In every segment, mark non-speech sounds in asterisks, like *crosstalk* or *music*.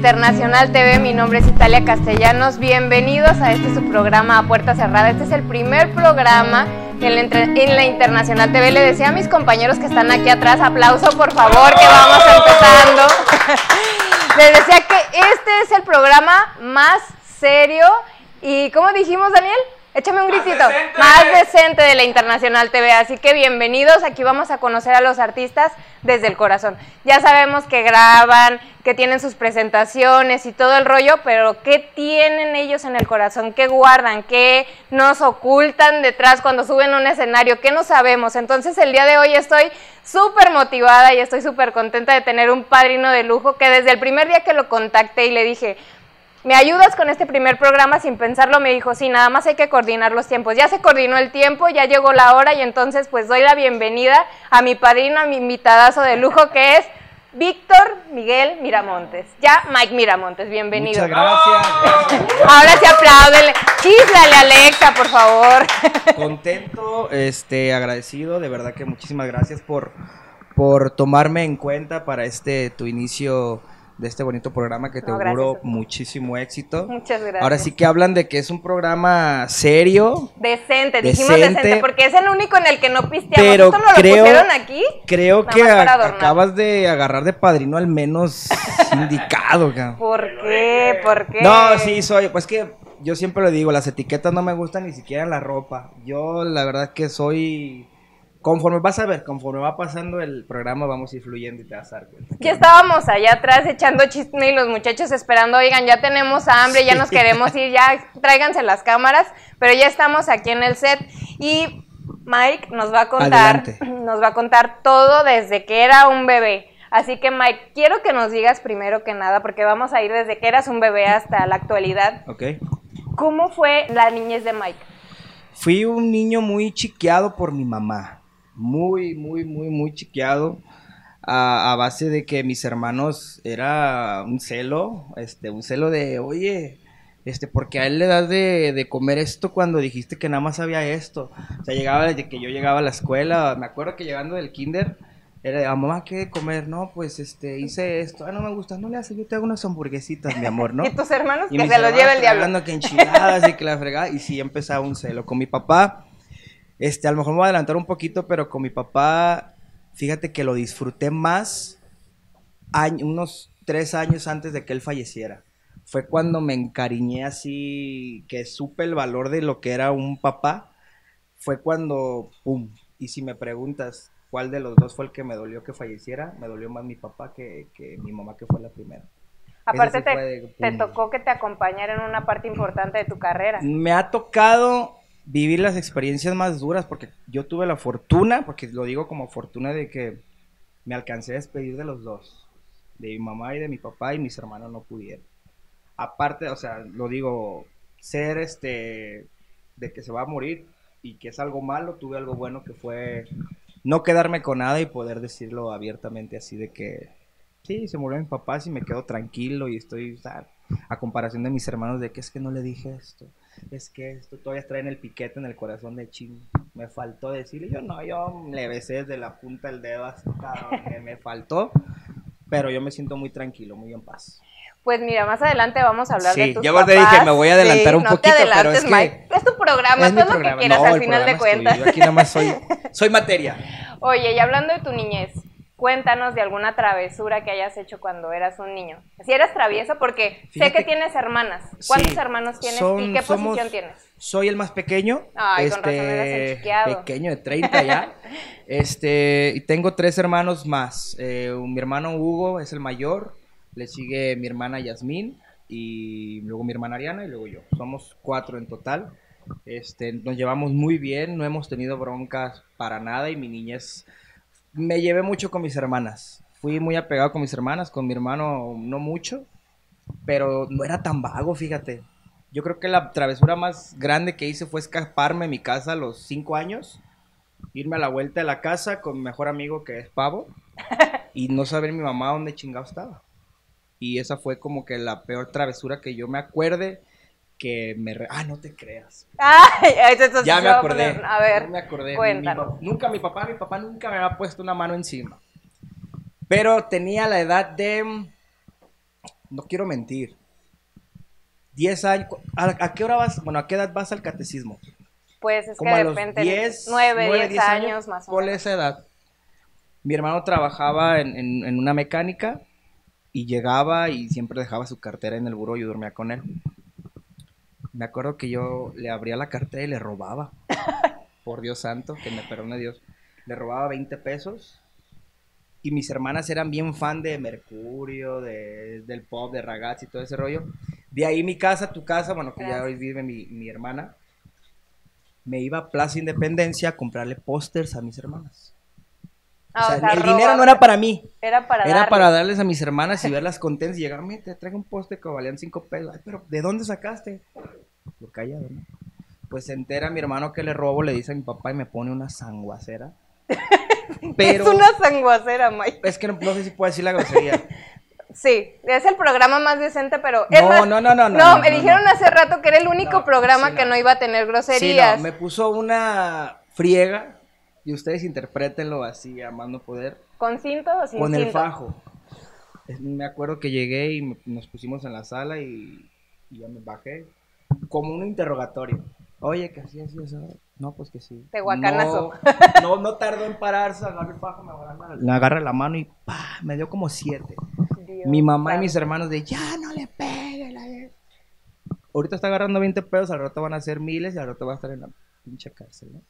Internacional TV, mi nombre es Italia Castellanos. Bienvenidos a este su programa a puerta cerrada. Este es el primer programa en la, en la, Internacional TV. Le decía a mis compañeros que están aquí atrás, aplauso por favor, que vamos empezando. *laughs* Les decía que este es el programa más serio y, ¿cómo dijimos, Daniel? Échame un gritito. Más decente. de la Internacional TV. Así que bienvenidos. Aquí vamos a conocer a los artistas desde el corazón. Ya sabemos que graban, que tienen sus presentaciones y todo el rollo, pero ¿qué tienen ellos en el corazón? ¿Qué guardan? ¿Qué nos ocultan detrás cuando suben a un escenario? ¿Qué no sabemos? Entonces el día de hoy estoy súper motivada y estoy súper contenta de tener un padrino de lujo que desde el primer día que lo contacté y le dije, ¿me ayudas con este primer programa? Sin pensarlo me dijo, sí, nada más hay que coordinar los tiempos. Ya se coordinó el tiempo, ya llegó la hora y entonces pues doy la bienvenida a mi padrino, a mi invitadazo de lujo que es Víctor Miguel Miramontes. Ya Mike Miramontes, bienvenido. Muchas gracias. Ahora sí apláudele. Chíslale Alexa, por favor. Contento, este, agradecido, de verdad que muchísimas gracias por, por tomarme en cuenta para este tu inicio de este bonito programa que te auguro muchísimo éxito. Muchas gracias. Ahora sí que hablan de que es un programa serio. Decente, dijimos decente, porque es el único en el que no pisteamos. Pero ¿Esto no creo, lo pusieron aquí? Creo que acabas de agarrar de padrino al menos *laughs* indicado, ¿Por qué? ¿Por qué? No, sí, soy, pues que yo siempre lo digo, las etiquetas no me gustan ni siquiera la ropa. Yo la verdad que soy Conforme vas a ver, conforme va pasando el programa, vamos a ir fluyendo y te vas a dar cuenta. Ya estábamos allá atrás echando chisme y los muchachos esperando, oigan, ya tenemos hambre, ya nos queremos ir, ya tráiganse las cámaras, pero ya estamos aquí en el set y Mike nos va a contar, nos va a contar todo desde que era un bebé. Así que Mike, quiero que nos digas primero que nada, porque vamos a ir desde que eras un bebé hasta la actualidad. Ok. ¿Cómo fue la niñez de Mike? Fui un niño muy chiqueado por mi mamá muy, muy, muy, muy chiqueado. A, base de que mis hermanos era un celo, este, un celo de, oye, este, porque a él le das de, de, comer esto cuando dijiste que nada más había esto. O sea, llegaba desde que yo llegaba a la escuela, me acuerdo que llegando del kinder, era de, ah, mamá, ¿qué comer? No, pues, este, hice esto, ah, no me gusta, no le haces, yo te hago unas hamburguesitas, mi amor, ¿no? *laughs* y tus hermanos que se los lleva el diablo. Hablando que enchiladas y que la fregada, y sí, empezaba un celo. Con mi papá, este, a lo mejor me voy a adelantar un poquito, pero con mi papá, fíjate que lo disfruté más unos tres años antes de que él falleciera. Fue cuando me encariñé así, que supe el valor de lo que era un papá. Fue cuando, ¡pum! Y si me preguntas cuál de los dos fue el que me dolió que falleciera, me dolió más mi papá que, mi mamá, que fue la primera. Aparte, te, te tocó que te acompañara en una parte importante de tu carrera. Me ha tocado vivir las experiencias más duras, porque yo tuve la fortuna, porque lo digo como fortuna de que me alcancé a despedir de los dos, de mi mamá y de mi papá, y mis hermanos no pudieron. Aparte, o sea, lo digo, ser este, de que se va a morir y que es algo malo, tuve algo bueno que fue no quedarme con nada y poder decirlo abiertamente así de que, sí, se murió mi papá, y me quedo tranquilo y estoy, a comparación de mis hermanos, de que es que no le dije esto es que esto todavía trae en el piquete en el corazón de Ching. Me faltó decirle, yo no, yo le besé desde la punta del dedo hasta que me faltó, pero yo me siento muy tranquilo, muy en paz. Pues mira, más adelante vamos a hablar de tus yo te dije, me voy a adelantar un poquito, pero es que... Es tu programa, es todo lo que quieras al final de cuentas. Yo aquí nada más soy, soy materia. *laughs* Oye, y hablando de tu niñez, cuéntanos de alguna travesura que hayas hecho cuando eras un niño. Si eras travieso, porque sé que tienes hermanas. ¿Cuántos hermanos tienes y qué posición tienes? Soy el más pequeño. Ay, este, con razón eras el Pequeño, de 30 ya. *laughs* este, y tengo tres hermanos más. Eh, mi hermano Hugo es el mayor, le sigue mi hermana Yasmín y luego mi hermana Ariana y luego yo. Somos cuatro en total. Este, nos llevamos muy bien, no hemos tenido broncas para nada y mi niñez me llevé mucho con mis hermanas. Fui muy apegado con mis hermanas, con mi hermano no mucho, pero no era tan vago, fíjate. Yo creo que la travesura más grande que hice fue escaparme de mi casa a los cinco años, irme a la vuelta de la casa con mi mejor amigo que es Pavo *laughs* y no saber mi mamá dónde chingado estaba. Y esa fue como que la peor travesura que yo me acuerde que me... Ah, no te creas. Ay, eso, ya me acordé. A, ver, me acordé. nunca mi papá, mi papá nunca me había puesto una mano encima. Pero tenía la edad de no quiero mentir. 10 años. ¿A, a qué hora vas? Bueno, ¿a qué edad vas al catecismo? Pues es Como que a de los repente 10, 9, 9, 10 años, más o Por menos. esa edad. Mi hermano trabajaba en, en- en una mecánica y llegaba y siempre dejaba su cartera en el buró y yo dormía con él. Me acuerdo que yo le abría la cartera y le robaba. *laughs* Por Dios santo, que me perdone Dios. Le robaba 20 pesos. Y mis hermanas eran bien fan de Mercurio, de, del pop, de ragazzi y todo ese rollo. De ahí mi casa, tu casa, bueno, que ya hoy vive mi, mi hermana. Me iba a Plaza Independencia a comprarle pósters a mis hermanas. Ah, o sea, o sea, el dinero no era para mí. Era para Era darle. para darles a mis hermanas y *laughs* verlas contentas y llegar, "Mira, te traigo un póster que valían cinco pesos. Ay, pero ¿de dónde sacaste? Lo callado, ¿no? Pues se entera mi hermano que le robo, le dice a mi papá y me pone una sanguacera. *laughs* Pero Es una sanguacera, Mike. es que no, no sé si puedo decir la grosería. Sí, es el programa más decente, pero... No, más- no, no, no, no, me no, dijeron no. hace rato que era el único programa sí, que no. iba a tener Sí, groserías. no, me puso una friega y ustedes interprétenlo así, a más no poder. ¿Con cinto o sin con el fajo. Me acuerdo que llegué y nos pusimos en la sala y, y ya me bajé. Como un interrogatorio. Oye, que así, así, así. No, pues que sí. Tehuacanazo. No, no, no tardó en pararse, agarró el fajo, me agarra, me agarra la mano y ¡pa! me dio como siete. Dios Mi mamá y mis hermanos de ya no le pegue. La... Ahorita está agarrando 20 pesos, al rato van a ser miles y al rato va a estar en la pinche cárcel, ¿no?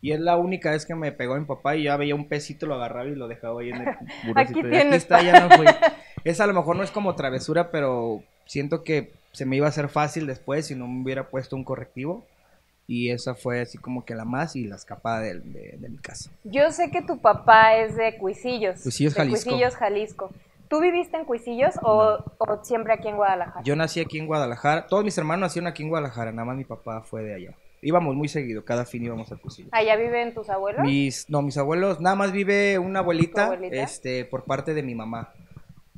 Y es la única vez que me pegó mi papá y ya veía un pesito, lo agarraba y lo dejaba ahí en el *laughs* burocito. Aquí Y tienes, está, ya no fui. *laughs* Esa a lo mejor no es como travesura, pero siento que se me iba a hacer fácil después si no me hubiera puesto un correctivo. Y esa fue así como que la más y la escapada de, de- de mi casa. Yo sé que tu papá es de Cuisillos. Cuisillos, de Jalisco. Cuisillos, Jalisco. ¿Tú viviste en Cuisillos o, o siempre aquí en Guadalajara? Yo nací aquí en Guadalajara. Todos mis hermanos nacieron aquí en Guadalajara, nada más mi papá fue de allá. Íbamos muy seguido, cada fin íbamos a Cusillo. ¿Allá viven tus abuelos? Mis, no, mis abuelos, nada más vive una abuelita, ¿Tu abuelita? este, por parte de mi mamá.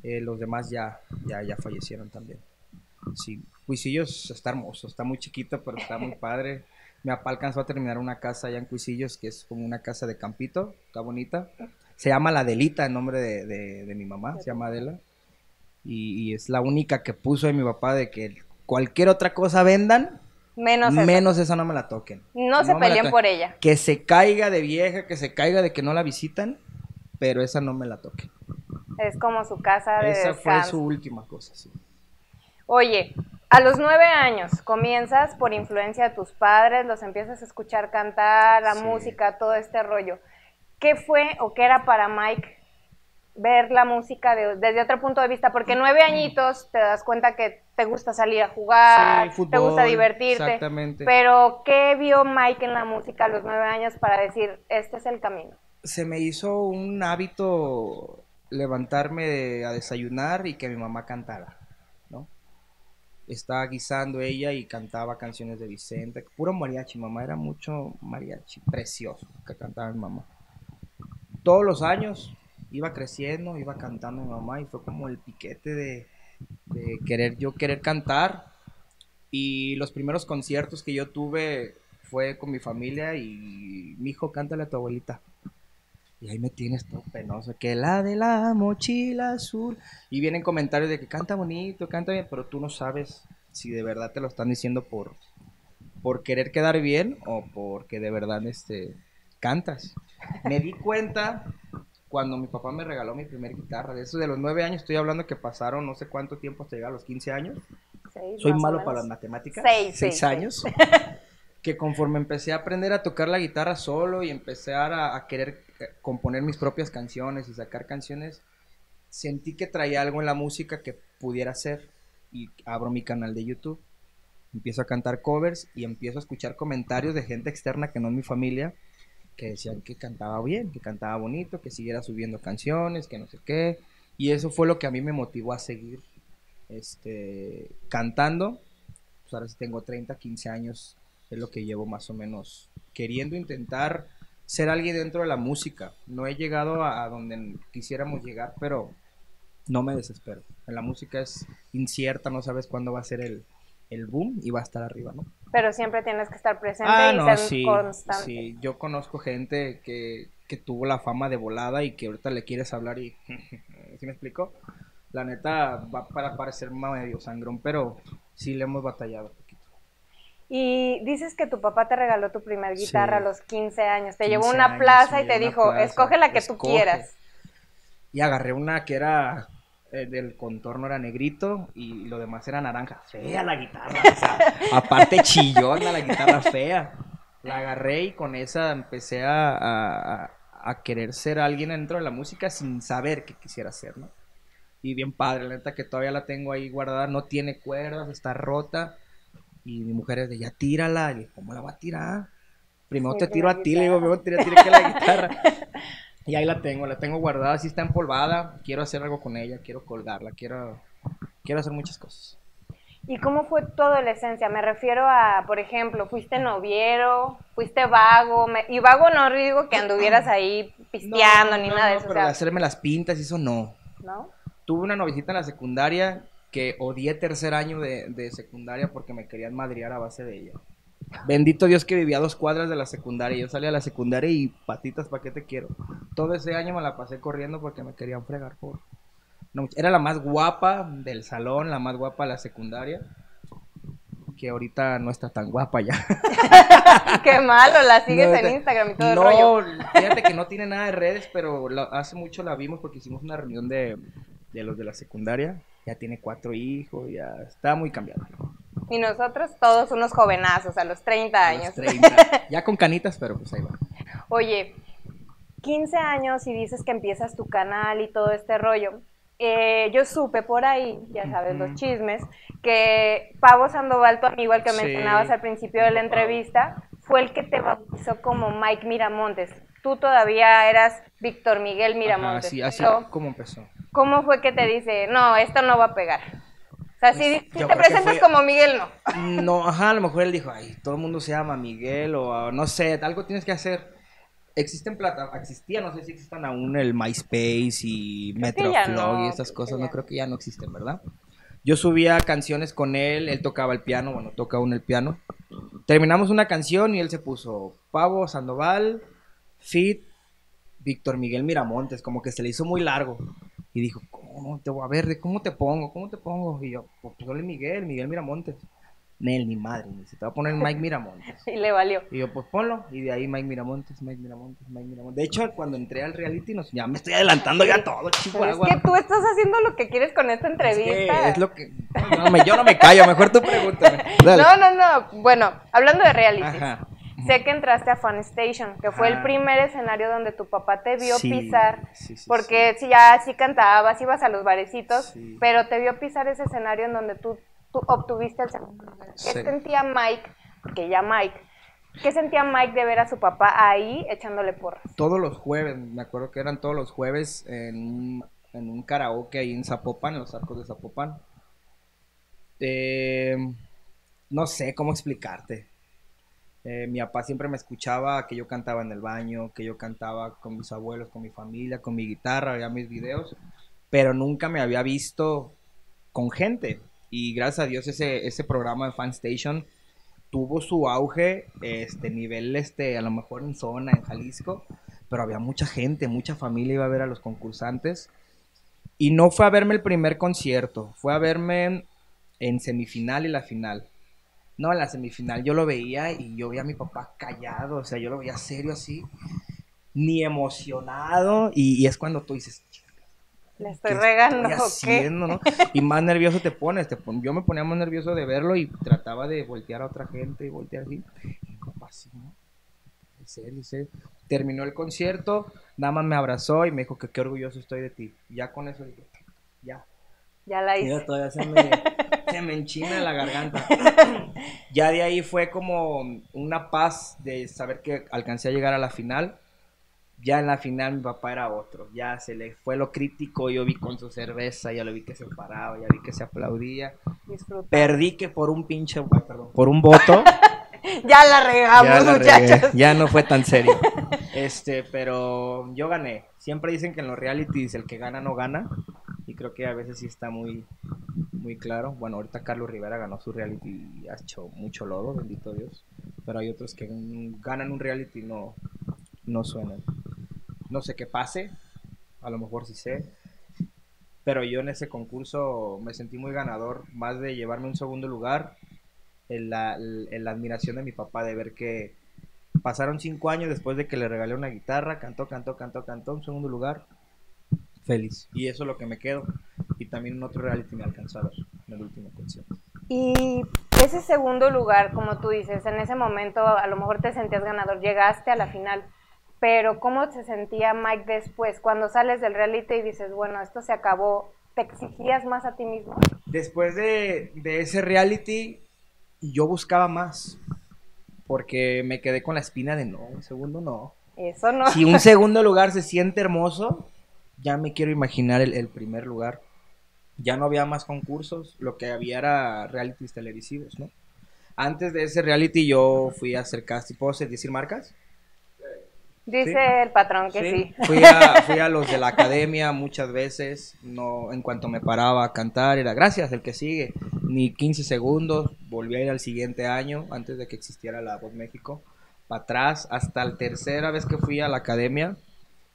Eh, los demás ya, ya, ya fallecieron también. Sí, Cuisillos está hermoso, está muy chiquito, pero está muy *laughs* padre. Mi papá alcanzó a terminar una casa allá en Cuisillos, que es como una casa de campito, está bonita. Se llama La Adelita, en nombre de, de- de mi mamá, se llama Adela. Y, y es la única que puso de mi papá de que cualquier otra cosa vendan, Menos eso. menos esa no me la toquen. No se peleen por ella. Que se caiga de vieja, que se caiga de que no la visitan, pero esa no me la toquen. Es como su casa de Esa fue descanso. su última cosa, sí. Oye, a los nueve años comienzas por influencia de tus padres, los empiezas a escuchar cantar, la Sí. música, todo este rollo. ¿Qué fue o qué era para Mike ver la música de- desde otro punto de vista? Porque nueve añitos te das cuenta que te gusta salir a jugar, Sí, te gusta divertirte. exactamente. Pero ¿qué vio Mike en la música a los nueve años para decir, este es el camino? Se me hizo un hábito levantarme a desayunar y que mi mamá cantara, ¿no? Estaba guisando ella y cantaba canciones de Vicente, puro mariachi, mamá era mucho mariachi, precioso que cantaba mi mamá. Todos los años iba creciendo, iba cantando mi mamá y fue como el piquete de, querer yo querer cantar y los primeros conciertos que yo tuve fue con mi familia y mi hijo cántale a tu abuelita. Y ahí me tienes todo penoso, que la de la mochila azul. Y vienen comentarios de que canta bonito, canta bien, pero tú no sabes si de verdad te lo están diciendo por, por querer quedar bien o porque de verdad este, cantas. Me di cuenta cuando mi papá me regaló mi primer guitarra. De eso de los nueve años, estoy hablando que pasaron no sé cuánto tiempo hasta llegar a los 15 años. Seis, Soy malo para las matemáticas. Seis, Seis años. *laughs* que conforme empecé a aprender a tocar la guitarra solo y empecé a, a querer eh, componer mis propias canciones y sacar canciones, sentí que traía algo en la música que pudiera hacer. Y abro mi canal de YouTube. Empiezo a cantar covers y empiezo a escuchar comentarios de gente externa que no es mi familia que decían que cantaba bien, que cantaba bonito, que siguiera subiendo canciones, que no sé qué. Y eso fue lo que a mí me motivó a seguir este, cantando. Pues ahora sí tengo 30, 15 años, es lo que llevo más o menos queriendo intentar ser alguien dentro de la música. No he llegado a, donde quisiéramos llegar, pero no me desespero. La música es incierta, no sabes cuándo va a ser el, el boom y va a estar arriba, ¿no? Pero siempre tienes que estar presente Ah, y no, ser sí, constante. sí. Yo conozco gente que, que tuvo la fama de volada y que ahorita le quieres hablar y... *laughs* ¿Sí me explico? La neta va para parecer medio sangrón, pero sí le hemos batallado un poquito. Y dices que tu papá te regaló tu primer guitarra a los 15 años. Te 15 llevó a una años, plaza y te dijo, plaza, escoge la que tú quieras. Y agarré una que era eh, del contorno era negrito y lo demás era naranja. Fea la guitarra. o sea, *laughs* aparte chillona la guitarra fea. La agarré y con esa empecé a, a- a querer ser alguien dentro de la música sin saber qué quisiera ser, ¿no? Y bien padre, la neta que todavía la tengo ahí guardada, no tiene cuerdas, está rota. Y mi mujer es de, ya tírala. Y digo, ¿cómo la va a tirar? Primero Sí, te tiro a ti, le digo, primero tira, tira que la guitarra. *laughs* Y ahí la tengo, la tengo guardada, así está empolvada. Quiero hacer algo con ella, quiero colgarla, quiero, quiero hacer muchas cosas. ¿Y cómo fue tu adolescencia? Me refiero a, por ejemplo, fuiste noviero, fuiste vago, me- y vago no digo que anduvieras ahí *clears throat* pisteando ni No, nada de eso, o Pero sea, hacerme las pintas y eso no. ¿no? Tuve una novicita en la secundaria que odié tercer año de, de secundaria porque me querían madrear a base de ella. Bendito Dios que vivía a dos cuadras de la secundaria. Yo salía a la secundaria y patitas, ¿para qué te quiero? Todo ese año me la pasé corriendo porque me querían fregar por... no, era la más guapa del salón, la más guapa de la secundaria. Que ahorita no está tan guapa ya. *laughs* Qué malo, la sigues No, en Instagram y todo el rollo. No, fíjate que no tiene nada de redes, pero la- hace mucho la vimos porque hicimos una reunión de, de los de la secundaria. Ya tiene cuatro hijos, ya está muy cambiada. Y nosotros todos unos jovenazos a los 30 A años. los *laughs* 30. Ya con canitas, pero pues ahí va. Oye, 15 años y dices que empiezas tu canal y todo este rollo. Eh, yo supe por ahí, ya sabes, los chismes, que Pavo Sandoval, tu amigo al que Sí. mencionabas al principio de la entrevista, fue el que te bautizó como Mike Miramontes. Tú todavía eras Víctor Miguel Miramontes. Ajá, así pero como empezó. ¿Cómo fue que te dice, no, esto no va a pegar? O sea, si, Pues, si yo te presentas fue- como Miguel, no. No, ajá, a lo mejor él dijo, ay, todo el mundo se llama Miguel o ah, no sé, algo tienes que hacer. Existen plata, existía, no sé si existan aún el MySpace y Metroflog no, y estas cosas, no creo que ya no existen, ¿verdad? Yo subía canciones con él, él tocaba el piano, bueno, toca aún el piano. Terminamos una canción y él se puso Pavo Sandoval, Fit, Víctor Miguel Miramontes, como que se le hizo muy largo. Y dijo, ¿cómo te voy a ver? ¿De ¿Cómo te pongo? ¿Cómo te pongo? Y yo, pues ponle Miguel, Miguel Miramontes. Nel, ni madre, ni se te va a poner Mike Miramontes. *laughs* Y le valió. Y yo, pues ponlo. Y de ahí Mike Miramontes, Mike Miramontes, Mike Miramontes. De hecho, cuando entré al reality, nos, ya me estoy adelantando ya todo, Pero es Chihuahua. que tú estás haciendo lo que quieres con esta Es entrevista. que es lo que. No, me- yo no me callo, mejor tú pregúntame. *laughs* Dale. No, no, no. Bueno, hablando de reality. Ajá. Sé que entraste a Fun Station, que fue el primer escenario donde tu papá te vio Sí, pisar. sí, sí, porque si ya sí cantabas, ibas a los barecitos, pero te vio pisar ese escenario en donde tú, tú obtuviste el segundo lugar. ¿Qué sentía Mike? Porque ya Mike. ¿Qué sentía Mike de ver a su papá ahí echándole porras? Todos los jueves, me acuerdo que eran todos los jueves en un, en un karaoke ahí en Zapopan, en los arcos de Zapopan. Eh, no sé cómo explicarte. Eh, mi papá siempre me escuchaba que yo cantaba en el baño, que yo cantaba con mis abuelos, con mi familia, con mi guitarra, veía mis videos, pero nunca me había visto con gente. Y gracias a Dios ese, ese programa de Fan Station tuvo su auge, este nivel, este, a lo mejor en zona, en Jalisco, pero había mucha gente, mucha familia iba a ver a los concursantes. Y no fue a verme el primer concierto, fue a verme en semifinal y la final. No, en la semifinal yo lo veía y yo veía a mi papá callado, o sea, yo lo veía serio así, ni emocionado, y, y es cuando tú dices, Le estoy ¿qué regando, estoy. Y más nervioso te pones, te pon- yo me ponía más nervioso de verlo y trataba de voltear a otra gente y voltear así, y mi papá así, ¿no? En serio, en serio. Terminó el concierto, nada más me abrazó y me dijo que qué orgulloso estoy de ti. Ya con eso dije, ya, Ya la Mira, hice. todavía se me, *laughs* se me enchina la garganta. Ya de ahí fue como una paz de saber que alcancé a llegar a la final. Ya en la final mi papá era otro. Ya se le fue lo crítico. Yo vi con su cerveza, ya lo vi que se paraba, ya vi que se aplaudía. Disfruta. Perdí que por un pinche, ay, perdón, por un voto. *laughs* Ya la regamos, ya, la muchachos. regué. Ya no fue tan serio. *laughs* Este, pero yo gané. Siempre dicen que en los realities el que gana no gana. Y creo que a veces sí está muy, muy claro. Bueno, ahorita Carlos Rivera ganó su reality y ha hecho mucho lodo, bendito Dios. Pero hay otros que ganan un reality y no, no suenan. No sé qué pase. A lo mejor sí sé. Pero yo en ese concurso me sentí muy ganador, más de llevarme un segundo lugar, en la admiración de mi papá, de ver que pasaron cinco años después de que le regalé una guitarra, cantó, cantó, cantó, cantó, un segundo lugar, feliz. Y eso es lo que me quedo. Y también en otro reality me alcanzó a ver, en el último concierto. Y ese segundo lugar, como tú dices, en ese momento a lo mejor te sentías ganador, llegaste a la final, pero ¿cómo se sentía Mike después? Cuando sales del reality y dices, bueno, esto se acabó, ¿te exigías más a ti mismo? Después de, de ese reality, yo buscaba más, porque me quedé con la espina de no, un segundo no. Eso no. Si un segundo lugar se siente hermoso, ya me quiero imaginar el, el primer lugar. Ya no había más concursos, lo que había era realities televisivos, ¿no? Antes de ese reality yo fui a hacer casting, ¿puedo decir marcas? Dice Sí. el patrón que sí. Fui, a, fui a los de la academia muchas veces, no, en cuanto me paraba a cantar era gracias, el que sigue, ni 15 segundos, volví a ir al siguiente año, antes de que existiera la Voz México, para atrás, hasta la tercera vez que fui a la academia,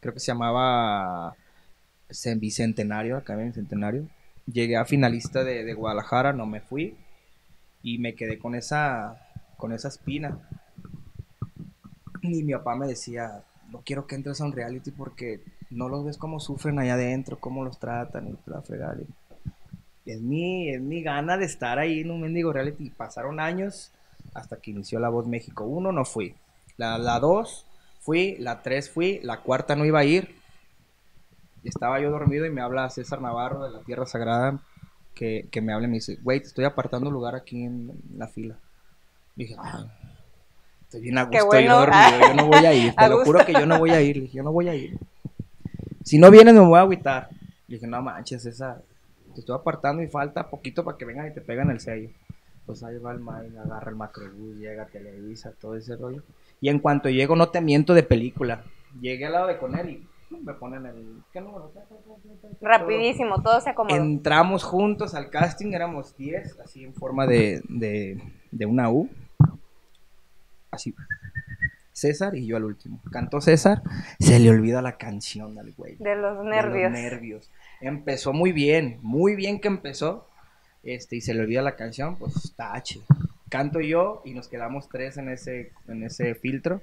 creo que se llamaba Cen- Bicentenario, Academia Bicentenario, llegué a finalista de, Guadalajara, no me fui, y me quedé con esa, con espina. Y mi papá me decía, no quiero que entres a un reality porque no los ves cómo sufren allá adentro, cómo los tratan y la fregar. Y es mi, es mi gana de estar ahí en un mendigo reality. Pasaron años hasta que inició La Voz México. Uno no fui. La, la dos fui, la tres fui, la cuarta no iba a ir. Estaba yo dormido y me habla César Navarro de la Tierra Sagrada que, que me habla y me dice, güey, te estoy apartando lugar aquí en, la fila. Y dije, "Ah, estoy bien a gusto bueno. yo dormido, yo no voy a ir, *laughs* A te lo gusto. juro que yo no voy a ir, yo no voy a ir. Si no vienes me voy a agüitar. Le dije, no manches, César, te estoy apartando y falta poquito para que vengan y te pegan el sello. Pues ahí va el Mike, agarra el macrobús, llega Televisa, todo ese rollo. Y en cuanto llego, no te miento de película. Llegué al lado de con él y pum, me ponen el... ¿Qué número? Rapidísimo, todo se acomodó. Entramos juntos al casting, éramos 10, así en forma de, de, de una U. Así. César y yo al último. Cantó César, se le olvida la canción al güey. De los de los nervios. nervios. Empezó muy bien, muy bien que empezó. Este, y se le olvida la canción, pues tache. Canto yo y nos quedamos tres en ese, en ese filtro.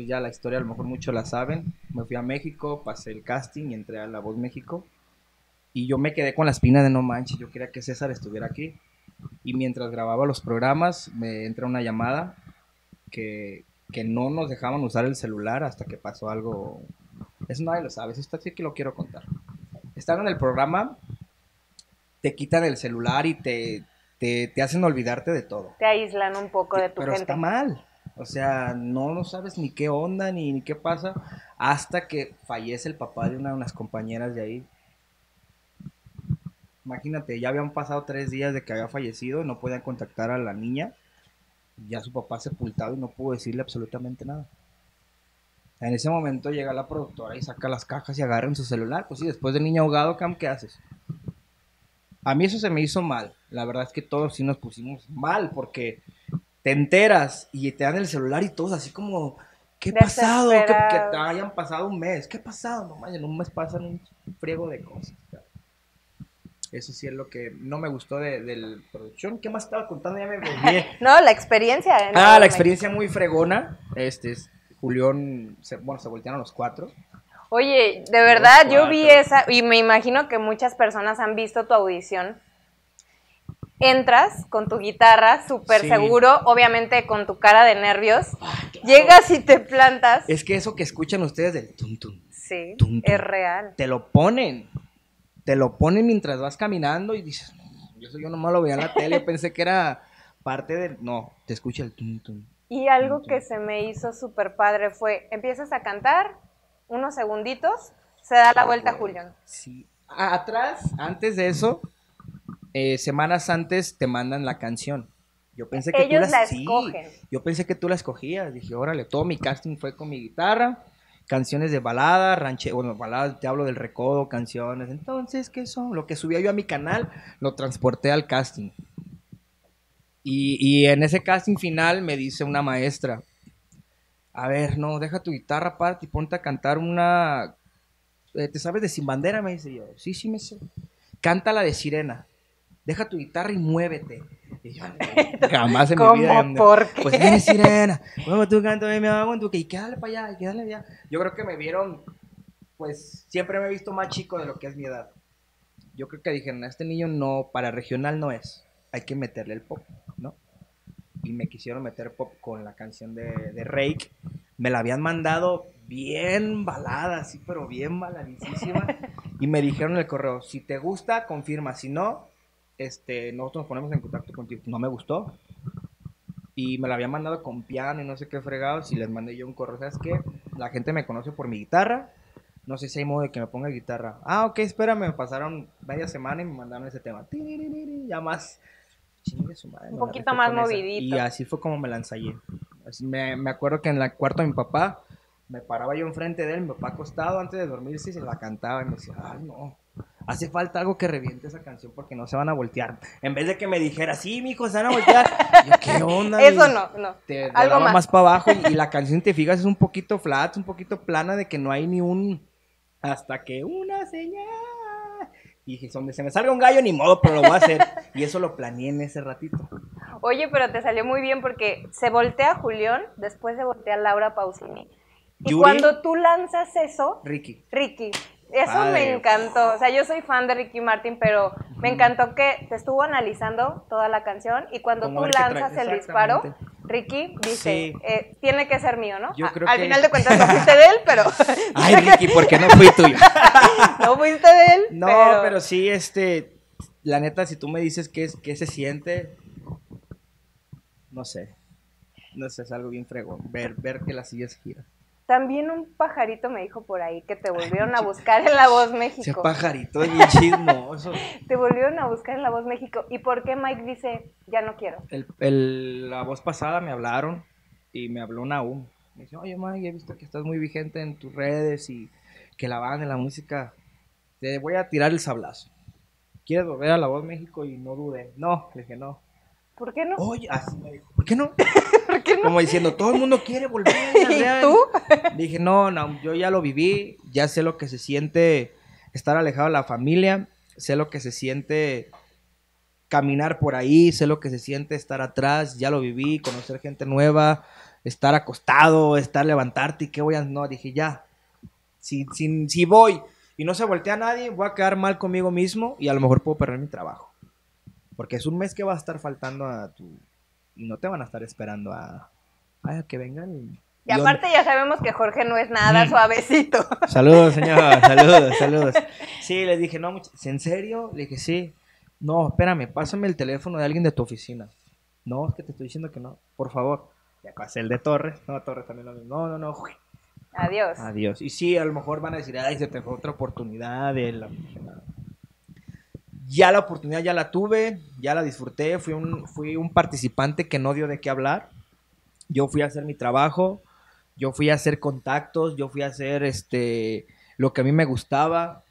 Pues ya la historia a lo mejor muchos la saben. Me fui a México, pasé el casting y entré a La Voz México. Y yo me quedé con la espina de no manches, yo quería que César estuviera aquí. Y mientras grababa los programas, me entra una llamada que, que no nos dejaban usar el celular hasta que pasó algo. Eso nadie lo sabe, esto sí que lo quiero contar. Están en el programa, te quitan el celular y te, te, te hacen olvidarte de todo. Te aíslan un poco de tu Pero gente. está mal. O sea, no, no sabes ni qué onda ni, ni qué pasa hasta que fallece el papá de una de unas compañeras de ahí. Imagínate, ya habían pasado tres días de que había fallecido, no podían contactar a la niña. Ya su papá sepultado y no pudo decirle absolutamente nada. En ese momento llega la productora y saca las cajas y agarra en su celular. Pues sí, después del niño ahogado, Cam, ¿qué haces? A mí eso se me hizo mal. La verdad es que todos sí nos pusimos mal porque te enteras y te dan el celular y todos así como, ¿qué ha pasado? Que, que hayan pasado un mes. ¿Qué ha pasado? No manches, en un mes pasan un friego de cosas. cara. Eso sí es lo que no me gustó de, de la producción. ¿Qué más estaba contando? Ya me olvidé. *laughs* No, la experiencia. en ah, la experiencia muy fregona. Este es Julián, se- bueno, se voltearon los cuatro. Oye, de verdad, yo vi esa y me imagino que muchas personas han visto tu audición. Entras con tu guitarra, súper Sí. seguro, obviamente con tu cara de nervios. Llegas y te plantas. Es que eso que escuchan ustedes del tum tum, Sí, tum, tum. es real. te lo ponen. Te lo ponen mientras vas caminando y dices, "No, eso yo nomás lo veía en la tele, pensé que era parte del... No, te escucha el tum tum. Y algo que se me hizo súper padre fue, empiezas a cantar, unos segunditos, se da la vuelta Julián. Sí. Atrás, antes de eso, eh, semanas antes te mandan la canción. Yo pensé que Ellos tú la sí, yo pensé que tú la escogías. Dije, órale, todo mi casting fue con mi guitarra, canciones de balada, ranche, bueno, baladas, te hablo del recodo, canciones. Entonces, ¿qué son? Lo que subía yo a mi canal, lo transporté al casting. Y, y en ese casting final me dice una maestra, a ver, no, deja tu guitarra aparte y ponte a cantar una eh, ¿te sabes de Sin Bandera? Me dice yo, sí, sí me sé. Canta la de Sirena. Deja tu guitarra y muévete. Y yo, *laughs* jamás en mi vida. ¿Cómo? ¿Por qué? Pues viene Sirena. Bueno, tú canto me hago en tu que y quédale para allá, y quédale allá. Yo creo que me vieron, pues siempre me he visto más chico de lo que es mi edad. Yo creo que dijeron, este niño no, para regional no es. Hay que meterle el pop, ¿no? Y me quisieron meter pop con la canción de, de Rake. Me la habían mandado bien balada, así, pero bien baladísima. *laughs* y me dijeron en el correo, si te gusta, confirma. Si no, este, nosotros nos ponemos en contacto contigo. No me gustó. Y me la habían mandado con piano y no sé qué fregados. Y les mandé yo un correo. ¿Sabes qué? La gente me conoce por mi guitarra. No sé si hay modo de que me ponga guitarra. Ah, ok, espérame. Me pasaron media semana y me mandaron ese tema. Ya más. Chingue su madre, Un poquito más con esa. movidito. Y así fue como me la ensayé. Así me, me acuerdo que en la cuarto de mi papá, me paraba yo enfrente de él, mi papá acostado antes de dormirse y se la cantaba y me decía, ay no, hace falta algo que reviente esa canción porque no se van a voltear. En vez de que me dijera, sí, mijo, se van a voltear. *laughs* Yo, ¿qué onda? Eso mi?" no, no. Te Algo más. más para abajo y, y la *laughs* canción, te fijas, es un poquito flat, un poquito plana de que no hay ni un... Hasta que una señal... Y dije, donde se me salga un gallo, ni modo, pero lo voy a hacer. *laughs* Y eso lo planeé en ese ratito. Oye, pero te salió muy bien porque se voltea Julián, después se voltea Laura Pausini. Y Yuri. cuando tú lanzas eso, Ricky. Ricky, eso Padre. me encantó. O sea, yo soy fan de Ricky Martin, pero me encantó que te estuvo analizando toda la canción y cuando Como tú trae- lanzas el disparo. Ricky dice, Sí. eh, tiene que ser mío, ¿no? Yo creo Al que- final de cuentas no fuiste de él, pero *laughs* Ay, *laughs* Ricky, ¿por qué no fui tuyo? *laughs* no fuiste de él. No, pero... sí, este, la neta, si tú me dices qué, es, qué se siente, no sé, no sé, es algo bien fregón, ver, ver que la silla se gira. También un pajarito me dijo por ahí que te volvieron a buscar en La Voz Ese México. pajarito es bien chismoso. *laughs* Te volvieron a buscar en La Voz México. ¿Y por qué Mike dice, ya no quiero? El, el- la voz pasada me hablaron y me habló Naum. Me dice, oye, Mike, he visto que estás muy vigente en tus redes y que la banda, la música, te voy a tirar el sablazo. ¿Quieres volver a La Voz México? Y no dudé. No, le dije, no. ¿Por qué no? Oye, así me dijo, ¿por qué no? *laughs* ¿Por qué no? Como diciendo, todo el mundo quiere volver. *laughs* ¿Y Adrián". tú? *laughs* Dije, no, no, yo ya lo viví, ya sé lo que se siente estar alejado de la familia, sé lo que se siente caminar por ahí, sé lo que se siente estar atrás, ya lo viví, conocer gente nueva, estar acostado, estar levantarte y qué voy a... No, dije, ya, si, si, si voy y no se voltea a nadie, voy a quedar mal conmigo mismo y a lo mejor puedo perder mi trabajo. Porque es un mes que va a estar faltando a tu... Y no te van a estar esperando a... Ay, a que vengan y... Aparte ya sabemos que Jorge no es nada Mm. suavecito. *laughs* Saludos, señor, *laughs* saludos, saludos. Sí, le dije, no, ¿en serio? Le dije, sí. No, espérame, pásame el teléfono de alguien de tu oficina. No, es que te estoy diciendo que no, por favor. Ya pasé el de Torres. No, Torres también lo mismo. No, no, no. Adiós. Adiós. Y sí, a lo mejor van a decir, ay, se te fue otra oportunidad. De la... Ya la oportunidad ya la tuve, ya la disfruté. Fui un, fui un participante que no dio de qué hablar. Yo fui a hacer mi trabajo, yo fui a hacer contactos, yo fui a hacer este, lo que a mí me gustaba.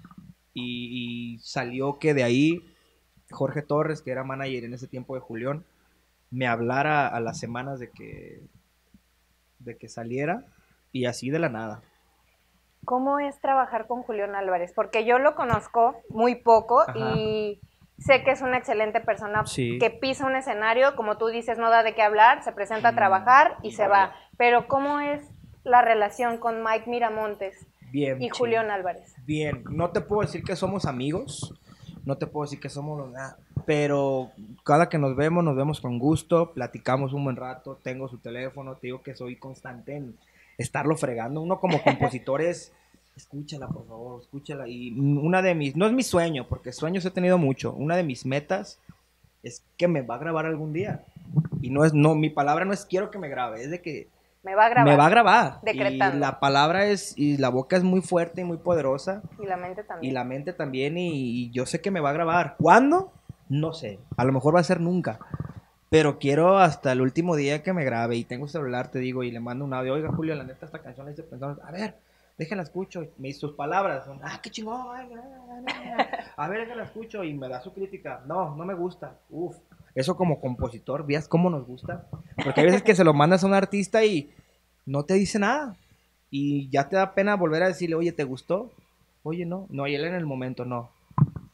Y, salió que de ahí Jorge Torres, que era manager en ese tiempo de Julián, me hablara a las semanas de que, de que saliera y así de la nada. ¿Cómo es trabajar con Julián Álvarez? Porque yo lo conozco muy poco Ajá. y sé que es una excelente persona Sí. que pisa un escenario, como tú dices, no da de qué hablar, se presenta a trabajar y se vale. va. Pero ¿cómo es la relación con Mike Miramontes Bien. y. Julián Álvarez? Bien, no te puedo decir que somos amigos, no te puedo decir que somos nada, pero cada que nos vemos, nos vemos con gusto, platicamos un buen rato, tengo su teléfono, te digo que soy constante en estarlo fregando. Uno como compositor es, escúchala por favor, escúchala. Y una de mis, no es mi sueño, porque sueños he tenido mucho, una de mis metas es que me va a grabar algún día. Y no es, no, mi palabra no es quiero que me grabe, es de que Me va a grabar. me va a grabar. Decretando. Y la palabra es, y la boca es muy fuerte y muy poderosa. Y la mente también. Y la mente también, y, y yo sé que me va a grabar. ¿Cuándo? No sé. A lo mejor va a ser nunca. Pero quiero hasta el último día que me grabe y tengo celular, te digo, y le mando un audio. Oiga, Julio, la neta, esta canción la hice pensando. A ver, déjala escucho. Me hizo sus palabras. son, ah, qué chingón. ay. A ver, déjala escucho. Y me da su crítica. No, no me gusta. Uf. Eso como compositor, ¿vías cómo nos gusta? Porque hay veces que se lo mandas a un artista y no te dice nada. Y ya te da pena volver a decirle, oye, ¿te gustó? Oye, no. No, y él en el momento, no.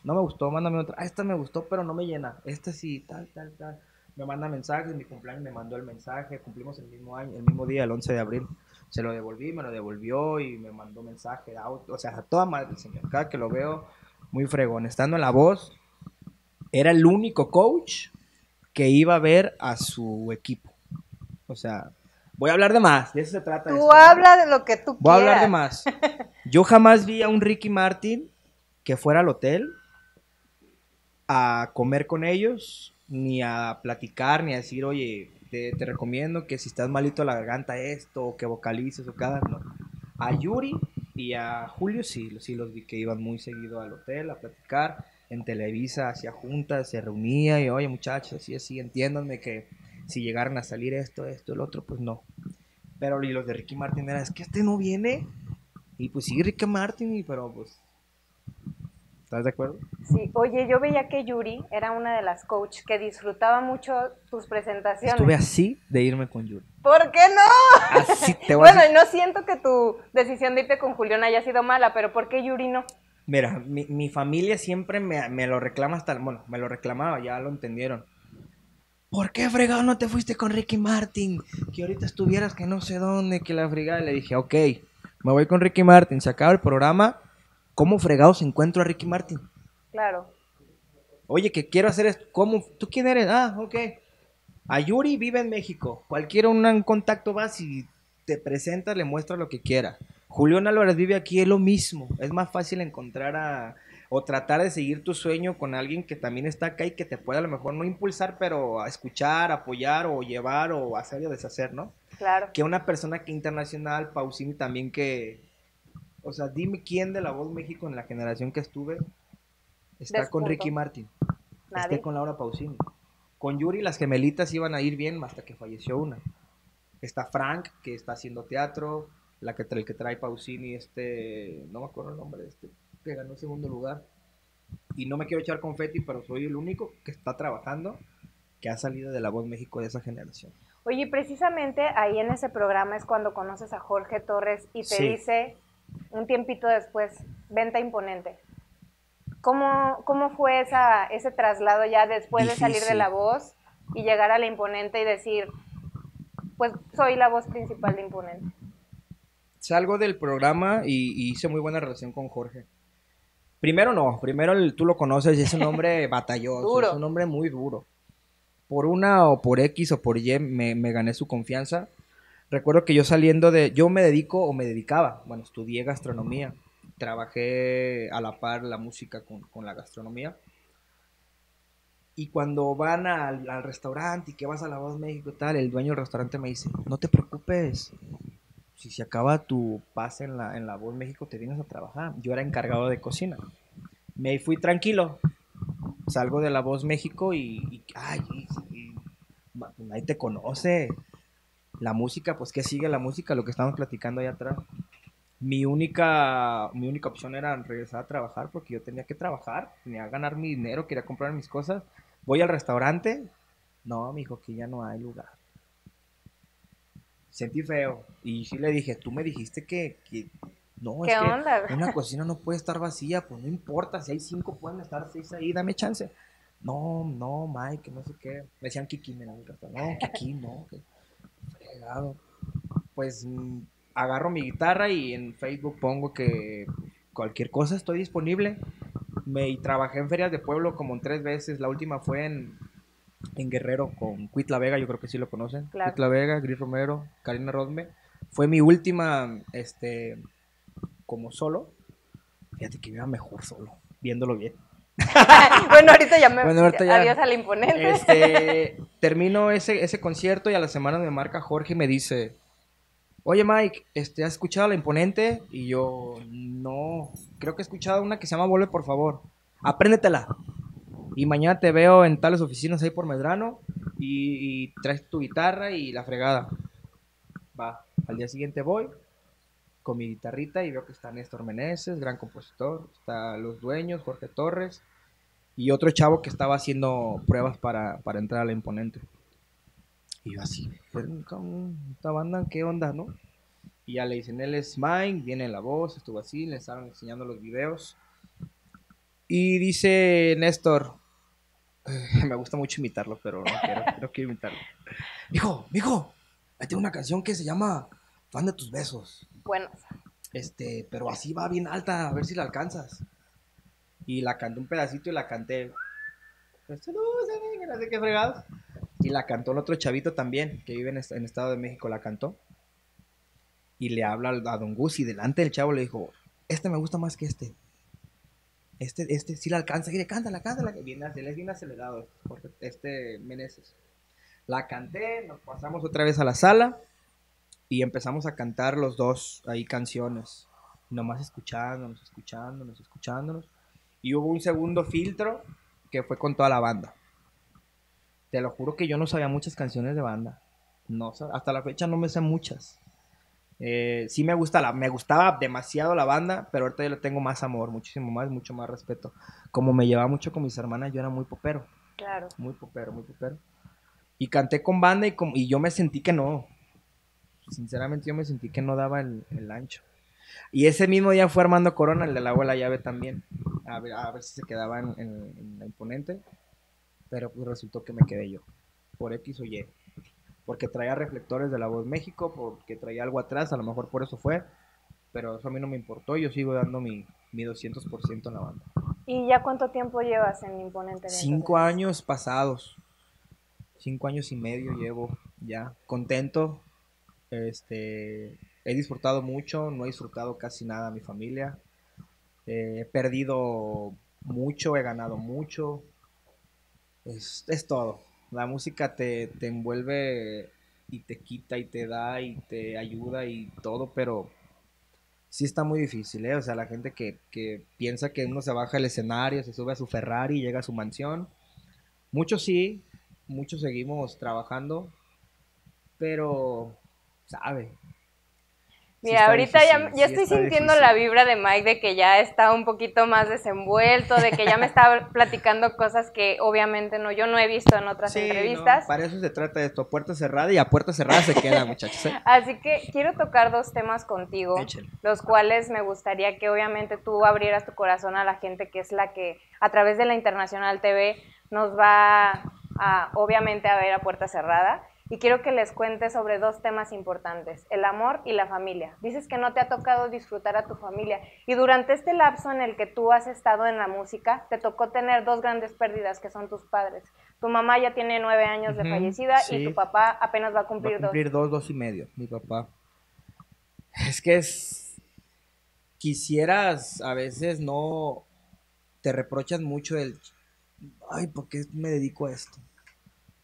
No me gustó, mándame otra. Ah, esta me gustó, pero no me llena. Esta sí, tal, tal, tal. Me manda mensajes, en mi cumpleaños me mandó el mensaje. Cumplimos el mismo año, el mismo día, el 11 de abril. Se lo devolví, me lo devolvió y me mandó mensaje de auto. O sea, a toda madre el señor. Cada que lo veo, muy fregón. Estando en la voz, era el único coach que iba a ver a su equipo. O sea, voy a hablar de más, de eso se trata. Tú esto, ¿no? habla de lo que tú Voy a quieras. hablar de más. *laughs* Yo jamás vi a un Ricky Martin que fuera al hotel a comer con ellos, ni a platicar, ni a decir, oye, te, te recomiendo que si estás malito la garganta esto, o que vocalices o cada, no. A Yuri y a Julio sí, sí los vi que iban muy seguido al hotel a platicar. En Televisa hacía juntas, se reunía y, oye, muchachos, así, así, entiéndanme que si llegaran a salir esto, esto, el otro, pues no. Pero y los de Ricky Martin era, es que este no viene. Y pues sí, Ricky Martin, y- pero pues. ¿Estás de acuerdo? Sí, oye, yo veía que Yuri era una de las coach que disfrutaba mucho tus presentaciones. Estuve así de irme con Yuri. ¿Por qué no? Así te voy a Bueno, y no siento que tu decisión de irte con Julián haya sido mala, pero ¿por qué Yuri no? Mira, mi, mi familia siempre me, me lo reclama hasta. Bueno, me lo reclamaba, ya lo entendieron. ¿Por qué fregado no te fuiste con Ricky Martin? Que ahorita estuvieras que no sé dónde, que la fregada. Le dije, ok, me voy con Ricky Martin. Se acaba el programa. ¿Cómo fregados encuentro a Ricky Martin? Claro. Oye, que quiero hacer esto. ¿Cómo? ¿Tú quién eres? Ah, ok. A Yuri vive en México. Cualquiera un, un contacto vas y te presenta, le muestra lo que quiera. Julián Álvarez vive aquí, es lo mismo. Es más fácil encontrar a... O tratar de seguir tu sueño con alguien que también está acá y que te pueda a lo mejor no impulsar, pero a escuchar, apoyar o llevar o hacer o deshacer, ¿no? Claro. Que una persona que internacional, Pausini también que... O sea, dime quién de La Voz México en la generación que estuve está con. Ricky Martin Nadie. esté con Laura Pausini. Con Yuri las gemelitas iban a ir bien hasta que falleció una. Está Frank, que está haciendo teatro, la que trae, el que trae Pausini, este, no me acuerdo el nombre de este, que ganó el segundo lugar. Y no me quiero echar confeti, pero soy el único que está trabajando, que ha salido de la voz México de esa generación. Oye, precisamente ahí en ese programa es cuando conoces a Jorge Torres y te Sí. dice un tiempito después, venta imponente. ¿Cómo, cómo fue esa, ese traslado ya después de salir de la voz y llegar a la imponente y decir, pues soy la voz principal de imponente? Salgo del programa y, y hice muy buena relación con Jorge. Primero no, primero el- tú lo conoces, es un hombre *laughs* batalloso, Duro. es un hombre muy duro. Por una o por X o por Y me, me gané su confianza. Recuerdo que yo saliendo de, yo me dedico o me dedicaba, bueno, estudié gastronomía, trabajé a la par la música con, con la gastronomía. Y cuando van al, al restaurante y que vas a La Voz México y tal, el dueño del restaurante me dice, no te preocupes, si se acaba tu pase en la, en la Voz México, te vienes a trabajar. Yo era encargado de cocina. Me fui tranquilo. Salgo de la Voz México y, ay, y- y- nadie te conoce. La música, pues, ¿qué sigue la música? Lo que estamos platicando allá atrás. Mi única, mi única opción era regresar a trabajar porque yo tenía que trabajar, tenía que ganar mi dinero, quería comprar mis cosas. Voy al restaurante. No, me dijo que ya no hay lugar sentí feo. Y sí le dije, tú me dijiste que, que no, ¿Qué es que *laughs* una cocina no puede estar vacía, pues no importa, si hay cinco pueden estar seis ahí, dame chance. No, no, Mike, no sé qué. Me decían Kiki, mi restaurante. No, Kiki, no, que Pues mm, agarro mi guitarra y en Facebook pongo que cualquier cosa estoy disponible. Me y trabajé en ferias de pueblo como en tres veces. La última fue en, en Guerrero con Cuitla Vega, yo creo que sí lo conocen. Claro. Cuitla Vega, Gris Romero, Karina Rodme. Fue mi última, este, como solo. Fíjate que iba mejor solo, viéndolo bien. *laughs* bueno, ahorita ya me... Bueno, ahorita ya- Adiós a la imponente. Este, termino ese, ese concierto y a la semana me marca Jorge y me dice, oye Mike, este, ¿has escuchado La Imponente? Y yo, no, creo que he escuchado una que se llama Vuelve por favor, apréndetela. Y mañana te veo en tales oficinas ahí por Medrano y, y traes tu guitarra y la fregada. Va, al día siguiente voy con mi guitarrita y veo que está Néstor Meneses, gran compositor, está Los Dueños, Jorge Torres y otro chavo que estaba haciendo pruebas para, para entrar a la imponente. Y yo así, "Pero, ¿cómo? esta banda, ¿qué onda, no? Y ya le dicen, él es Mike, viene la voz, estuvo así, le estaban enseñando los videos. Y dice Néstor, *laughs* me gusta mucho imitarlo, pero no quiero, no quiero imitarlo. *laughs* Mijo, mijo, ahí tengo una canción que se llama Fan de tus besos. Bueno, Este, pero así va bien alta, a ver si la alcanzas. Y la canté un pedacito y la canté. No, se ve, no sé qué fregados. Y la cantó el otro chavito también, que vive en, en Estado de México, la cantó. Y le habla a Don Gus y delante del chavo le dijo, este me gusta más que este. Este, este sí la alcanza, y le cántala, cántala, que viene, él es bien acelerado, Jorge- este Meneses. La canté, nos pasamos otra vez a la sala y empezamos a cantar los dos ahí canciones, nomás escuchándonos, escuchándonos, escuchándonos. Y hubo un segundo filtro que fue con toda la banda. Te lo juro que yo no sabía muchas canciones de banda. No, hasta la fecha no me sé muchas. Eh, sí me gusta la, me gustaba demasiado la banda, pero ahorita yo le tengo más amor, muchísimo más, mucho más respeto. Como me llevaba mucho con mis hermanas, yo era muy popero, claro. muy popero, muy popero. Y canté con banda y, com- y yo me sentí que no. Sinceramente yo me sentí que no daba el, el ancho. Y ese mismo día fue Armando Corona, el del agua de la llave también. A ver, a ver si se quedaba en, en- en la imponente. Pero pues resultó que me quedé yo. Por X o Y. Porque traía reflectores de la voz México, porque traía algo atrás, a lo mejor por eso fue. Pero eso a mí no me importó, yo sigo dando mi, mi 200% en la banda. ¿Y ya cuánto tiempo llevas en Imponente? Cinco años pasados. Cinco años y medio llevo ya. Contento. Este, he disfrutado mucho, no he disfrutado casi nada a mi familia. Eh, he perdido mucho, he ganado mucho. Es, es todo. La música te, te envuelve y te quita y te da y te ayuda y todo, pero sí está muy difícil, ¿eh? O sea, la gente que, que piensa que uno se baja el escenario, se sube a su Ferrari, llega a su mansión. Muchos sí, muchos seguimos trabajando, pero, ¿sabe? Mira, ahorita ya, difícil, ya sí estoy sintiendo difícil. la vibra de Mike de que ya está un poquito más desenvuelto, de que ya me está platicando cosas que obviamente no, yo no he visto en otras Sí, no, entrevistas. para eso se trata esto, a puerta cerrada y a puerta cerrada se queda, muchachos. ¿eh? *laughs* Así que quiero tocar dos temas contigo, Échale. los cuales me gustaría que obviamente tú abrieras tu corazón a la gente que es la que a través de la Internacional TV nos va a, obviamente a ver a puerta cerrada. Y quiero que les cuentes sobre dos temas importantes, el amor y la familia. Dices que no te ha tocado disfrutar a tu familia. Y durante este lapso en el que tú has estado en la música, te tocó tener dos grandes pérdidas que son tus padres. Tu mamá ya tiene nueve años de fallecida y tu papá apenas va a Va cumplir, a cumplir dos, dos y medio, mi papá. Es que es. Quisieras, a veces no. Te reprochas mucho el. Ay, ¿por qué me dedico a esto?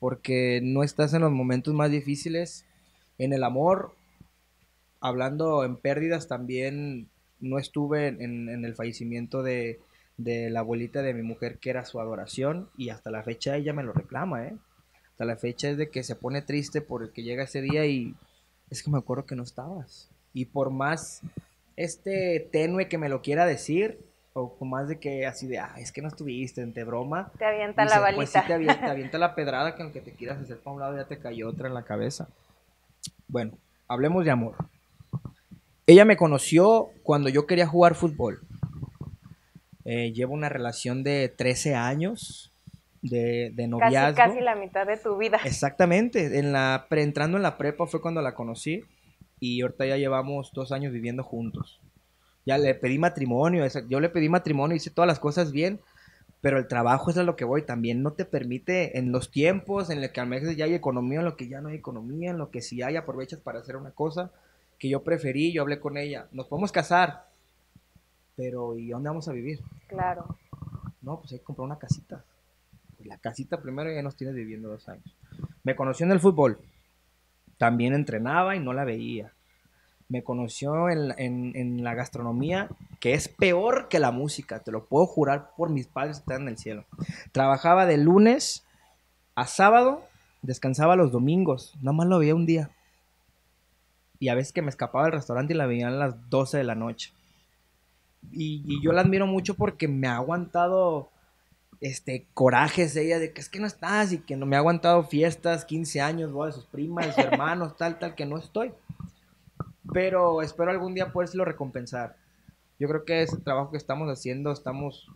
Porque no estás en los momentos más difíciles. En el amor, hablando en pérdidas, también no estuve en, el fallecimiento de, de la abuelita de mi mujer, que era su adoración, y hasta la fecha ella me lo reclama, ¿eh? Hasta la fecha es de que se pone triste por el que llega ese día y es que me acuerdo que no estabas. Y por más este tenue que me lo quiera decir, o por más de que así de, ah, es que no estuviste, entre broma, te avienta dice, la balita. pues sí te avienta, te *laughs* avienta la pedrada que aunque te quieras hacer para un lado ya te cayó otra en la cabeza. Bueno, hablemos de amor. Ella me conoció cuando yo quería jugar fútbol. Eh, llevo una relación de 13 años de, de casi, noviazgo. casi la mitad de tu vida. Exactamente, en la entrando en la prepa fue cuando la conocí y ahorita ya llevamos dos años viviendo juntos. Ya le pedí matrimonio, yo le pedí matrimonio, hice todas las cosas bien, pero el trabajo es a lo que voy, también no te permite en los tiempos en los que a veces ya hay economía, en lo que ya no hay economía, en lo que si hay aprovechas para hacer una cosa que yo preferí, yo hablé con ella, nos podemos casar, pero ¿y dónde vamos a vivir? Claro. No, pues hay que comprar una casita. La casita primero ya nos tienes viviendo dos años. Me conoció en el fútbol. También entrenaba y no la veía. Me conoció en, en- la gastronomía, que es peor que la música. Te lo puedo jurar por mis padres que están en el cielo. Trabajaba de lunes a sábado, descansaba los domingos. Nada más lo veía un día. Y a veces que me escapaba del restaurante y la veía a las 12 de la noche. Y, yo la admiro mucho porque me ha aguantado este corajes de ella de que es que no estás y que no me ha aguantado fiestas, 15 años, bodas de sus primas, sus hermanos, tal, tal, que no estoy. Pero espero algún día lo recompensar. Yo creo que ese trabajo que estamos haciendo, estamos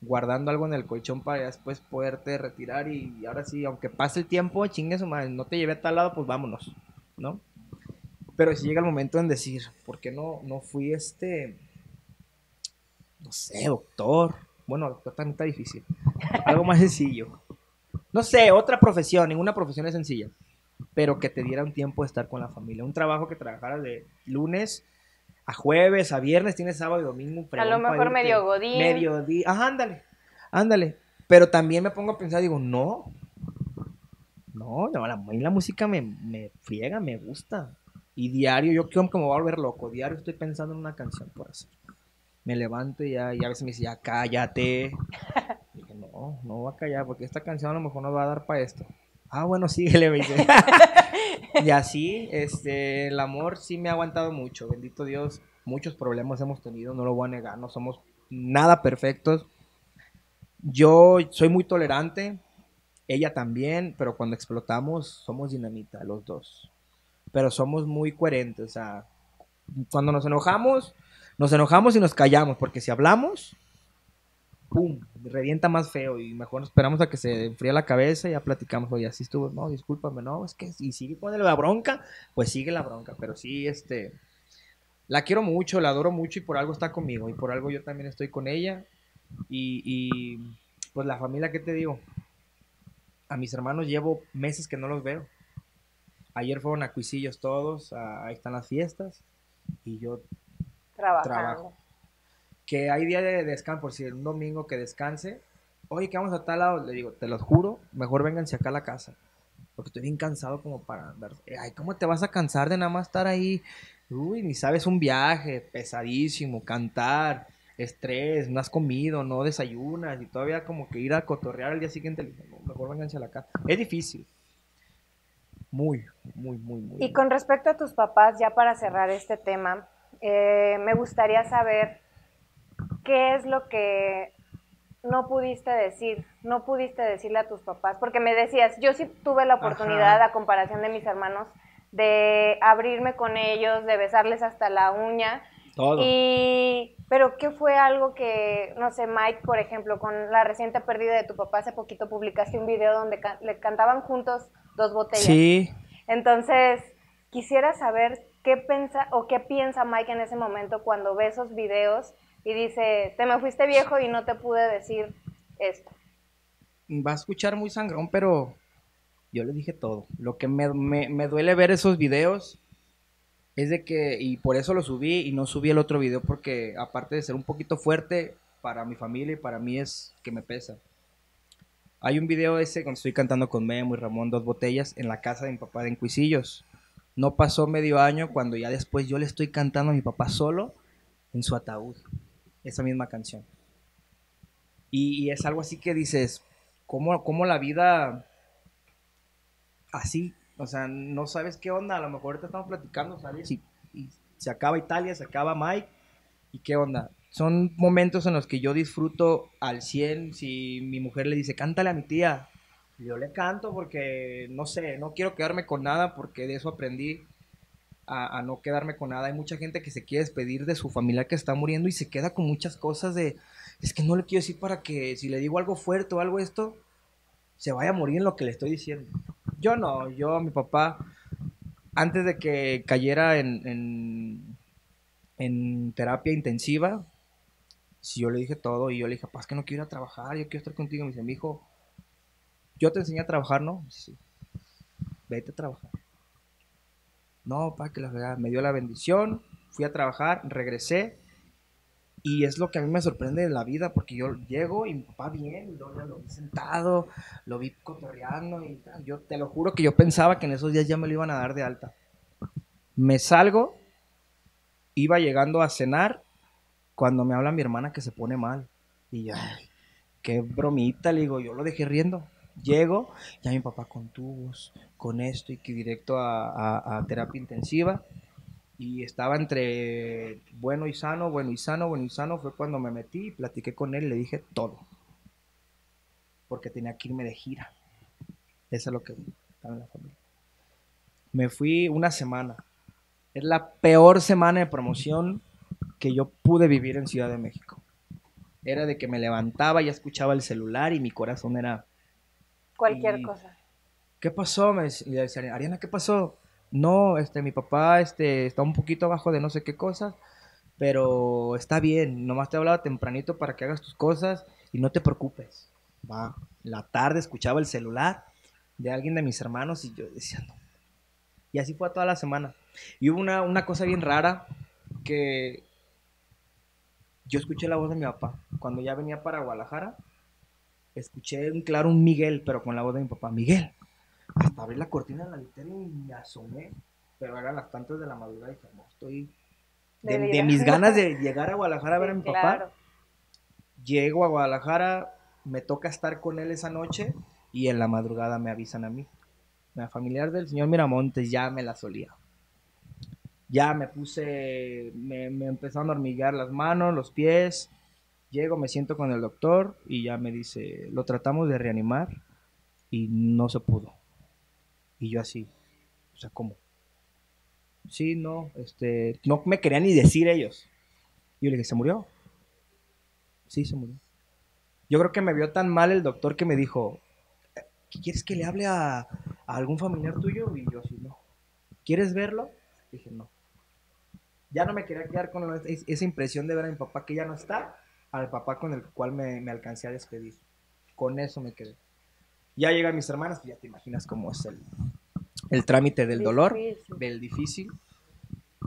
guardando algo en el colchón para después poderte retirar y, ahora sí, aunque pase el tiempo, chingue su no te llevé a tal lado, pues vámonos, ¿no? Pero si llega el momento en decir, ¿por qué no, no fui este, no sé, doctor? Bueno, doctor también está difícil. Algo más sencillo. No sé, otra profesión, ninguna profesión es sencilla, pero que te diera un tiempo de estar con la familia. Un trabajo que trabajaras de lunes a jueves, a viernes, tienes sábado y domingo. A lo mejor medio godín. Medio día. Ajá, ándale, ándale. Pero también me pongo a pensar, digo, no. No, no la, la música me, me friega, me gusta. Y diario, yo creo que me voy a volver loco. Diario estoy pensando en una canción por hacer. Me levanto y ya, y a veces me dice, ya cállate. *laughs* dije, no, no voy a callar porque esta canción a lo mejor no va a dar para esto. Ah, bueno, síguele, me dice. *laughs* y así, este, el amor sí me ha aguantado mucho, bendito Dios. Muchos problemas hemos tenido, no lo voy a negar, no somos nada perfectos. Yo soy muy tolerante, ella también, pero cuando explotamos somos dinamita, los dos. Pero somos muy coherentes, o sea, cuando nos enojamos, nos enojamos y nos callamos, porque si hablamos, ¡pum! Revienta más feo y mejor esperamos a que se enfríe la cabeza y ya platicamos, oye, así estuvo, no, discúlpame, no, es que si sigue con la bronca, pues sigue la bronca, pero sí, este, la quiero mucho, la adoro mucho y por algo está conmigo y por algo yo también estoy con ella y, y pues la familia, ¿qué te digo? A mis hermanos llevo meses que no los veo. Ayer fueron a Cuisillos todos, ahí están las fiestas y yo trabajo que hay día de descanso, por si un domingo que descanse, oye, que vamos a tal lado, le digo, te lo juro, mejor vénganse acá a la casa, porque estoy bien cansado como para andar, ay, ¿cómo te vas a cansar de nada más estar ahí? Uy, ni sabes un viaje pesadísimo, cantar, estrés, no has comido, no desayunas y todavía como que ir a cotorrear al día siguiente, mejor vénganse a la casa. Es difícil. Muy, muy, muy, muy. Y con respecto a tus papás, ya para cerrar este tema, eh, me gustaría saber ¿qué es lo que no pudiste decir? No pudiste decirle a tus papás, porque me decías, yo sí tuve la oportunidad, a comparación de mis hermanos, de abrirme con ellos, de besarles hasta la uña. Todo. Y, pero ¿qué fue algo que, no sé, Mike, por ejemplo, con la reciente pérdida de tu papá, hace poquito publicaste un video donde le cantaban juntos dos botellas. Sí. Entonces, quisiera saber qué piensa o qué piensa Mike en ese momento cuando ve esos videos y dice, te me fuiste viejo y no te pude decir esto. Va a escuchar muy sangrón, pero yo le dije todo. Lo que me, duele ver esos videos es de que, y por eso lo subí y no subí el otro video porque aparte de ser un poquito fuerte para mi familia y para mí es que me pesa. Hay un video ese cuando estoy cantando con Memo y Ramón dos botellas en la casa de mi papá de Encuisillos. No pasó medio año cuando ya después yo le estoy cantando a mi papá solo en su ataúd esa misma canción. Y, es algo así que dices, ¿cómo, ¿cómo, la vida así? O sea, no sabes qué onda, a lo mejor ahorita estamos platicando, ¿sabes? Y, se acaba Italia, se acaba Mike, ¿y qué onda? Son momentos en los que yo disfruto al 100 si mi mujer le dice, cántale a mi tía. Yo le canto porque, no sé, no quiero quedarme con nada porque de eso aprendí a, no quedarme con nada. Hay mucha gente que se quiere despedir de su familia que está muriendo y se queda con muchas cosas de, es que no le quiero decir para que si le digo algo fuerte o algo esto, se vaya a morir en lo que le estoy diciendo. Yo no, yo a mi papá, antes de que cayera en, en, terapia intensiva, si yo le dije todo y yo le dije, papá, es que no quiero ir a trabajar, yo quiero estar contigo. Me dice, mi hijo, yo te enseñé a trabajar, ¿no? Sí. Vete a trabajar. No, para que la verdad, me dio la bendición, fui a trabajar, regresé. Y es lo que a mí me sorprende de la vida, porque yo llego y mi papá bien, lo, lo vi sentado, lo vi cotorreando, y yo te lo juro que yo pensaba que en esos días ya me lo iban a dar de alta. Me salgo, iba llegando a cenar, cuando me habla mi hermana que se pone mal. Y yo, qué bromita, le digo, yo lo dejé riendo. Llego, ya mi papá con tubos, con esto y que directo a, terapia intensiva. Y estaba entre bueno y sano, bueno y sano, bueno y sano. Fue cuando me metí, platiqué con él y le dije todo. Porque tenía que irme de gira. Eso es lo que estaba en la familia. Me fui una semana. Es la peor semana de promoción que yo pude vivir en Ciudad de México. Era de que me levantaba, y escuchaba el celular y mi corazón era... Cualquier Y- cosa. ¿Qué pasó? Me decía, Ariana, ¿qué pasó? No, este, mi papá este, está un poquito abajo de no sé qué cosas, pero está bien. Nomás te hablaba tempranito para que hagas tus cosas y no te preocupes. Va. La tarde escuchaba el celular de alguien de mis hermanos y yo decía, no. Y así fue toda la semana. Y hubo una, una cosa bien rara que yo escuché la voz de mi papá. Cuando ya venía para Guadalajara, escuché un claro un Miguel, pero con la voz de mi papá. Miguel, hasta abrí la cortina de la litera y me asomé. Pero eran las tantas de la madrugada y dije, no, estoy... De De, de vida. mis ganas de *laughs* llegar a Guadalajara a ver a mi claro. papá. Llego a Guadalajara, me toca estar con él esa noche y en la madrugada me avisan a mí. La familiar del señor Miramontes ya me la solía. Ya me puse, me, me empezaron a hormiguear las manos, los pies. Llego, me siento con el doctor y ya me dice, lo tratamos de reanimar y no se pudo. Y yo así, o sea, ¿cómo? Sí, no, este, no me querían ni decir ellos. Y yo le dije, ¿se murió? Sí, se murió. Yo creo que me vio tan mal el doctor que me dijo, "¿Qué ¿quieres que le hable a, a algún familiar tuyo? Y yo así, no. ¿Quieres verlo? Dije, no. Ya no me quería quedar con esa impresión de ver a mi papá que ya no está, al papá con el cual me, me alcancé a despedir. Con eso me quedé. Ya llegan mis hermanas, pues ya te imaginas cómo es el, el trámite del dolor, Difícil. del difícil.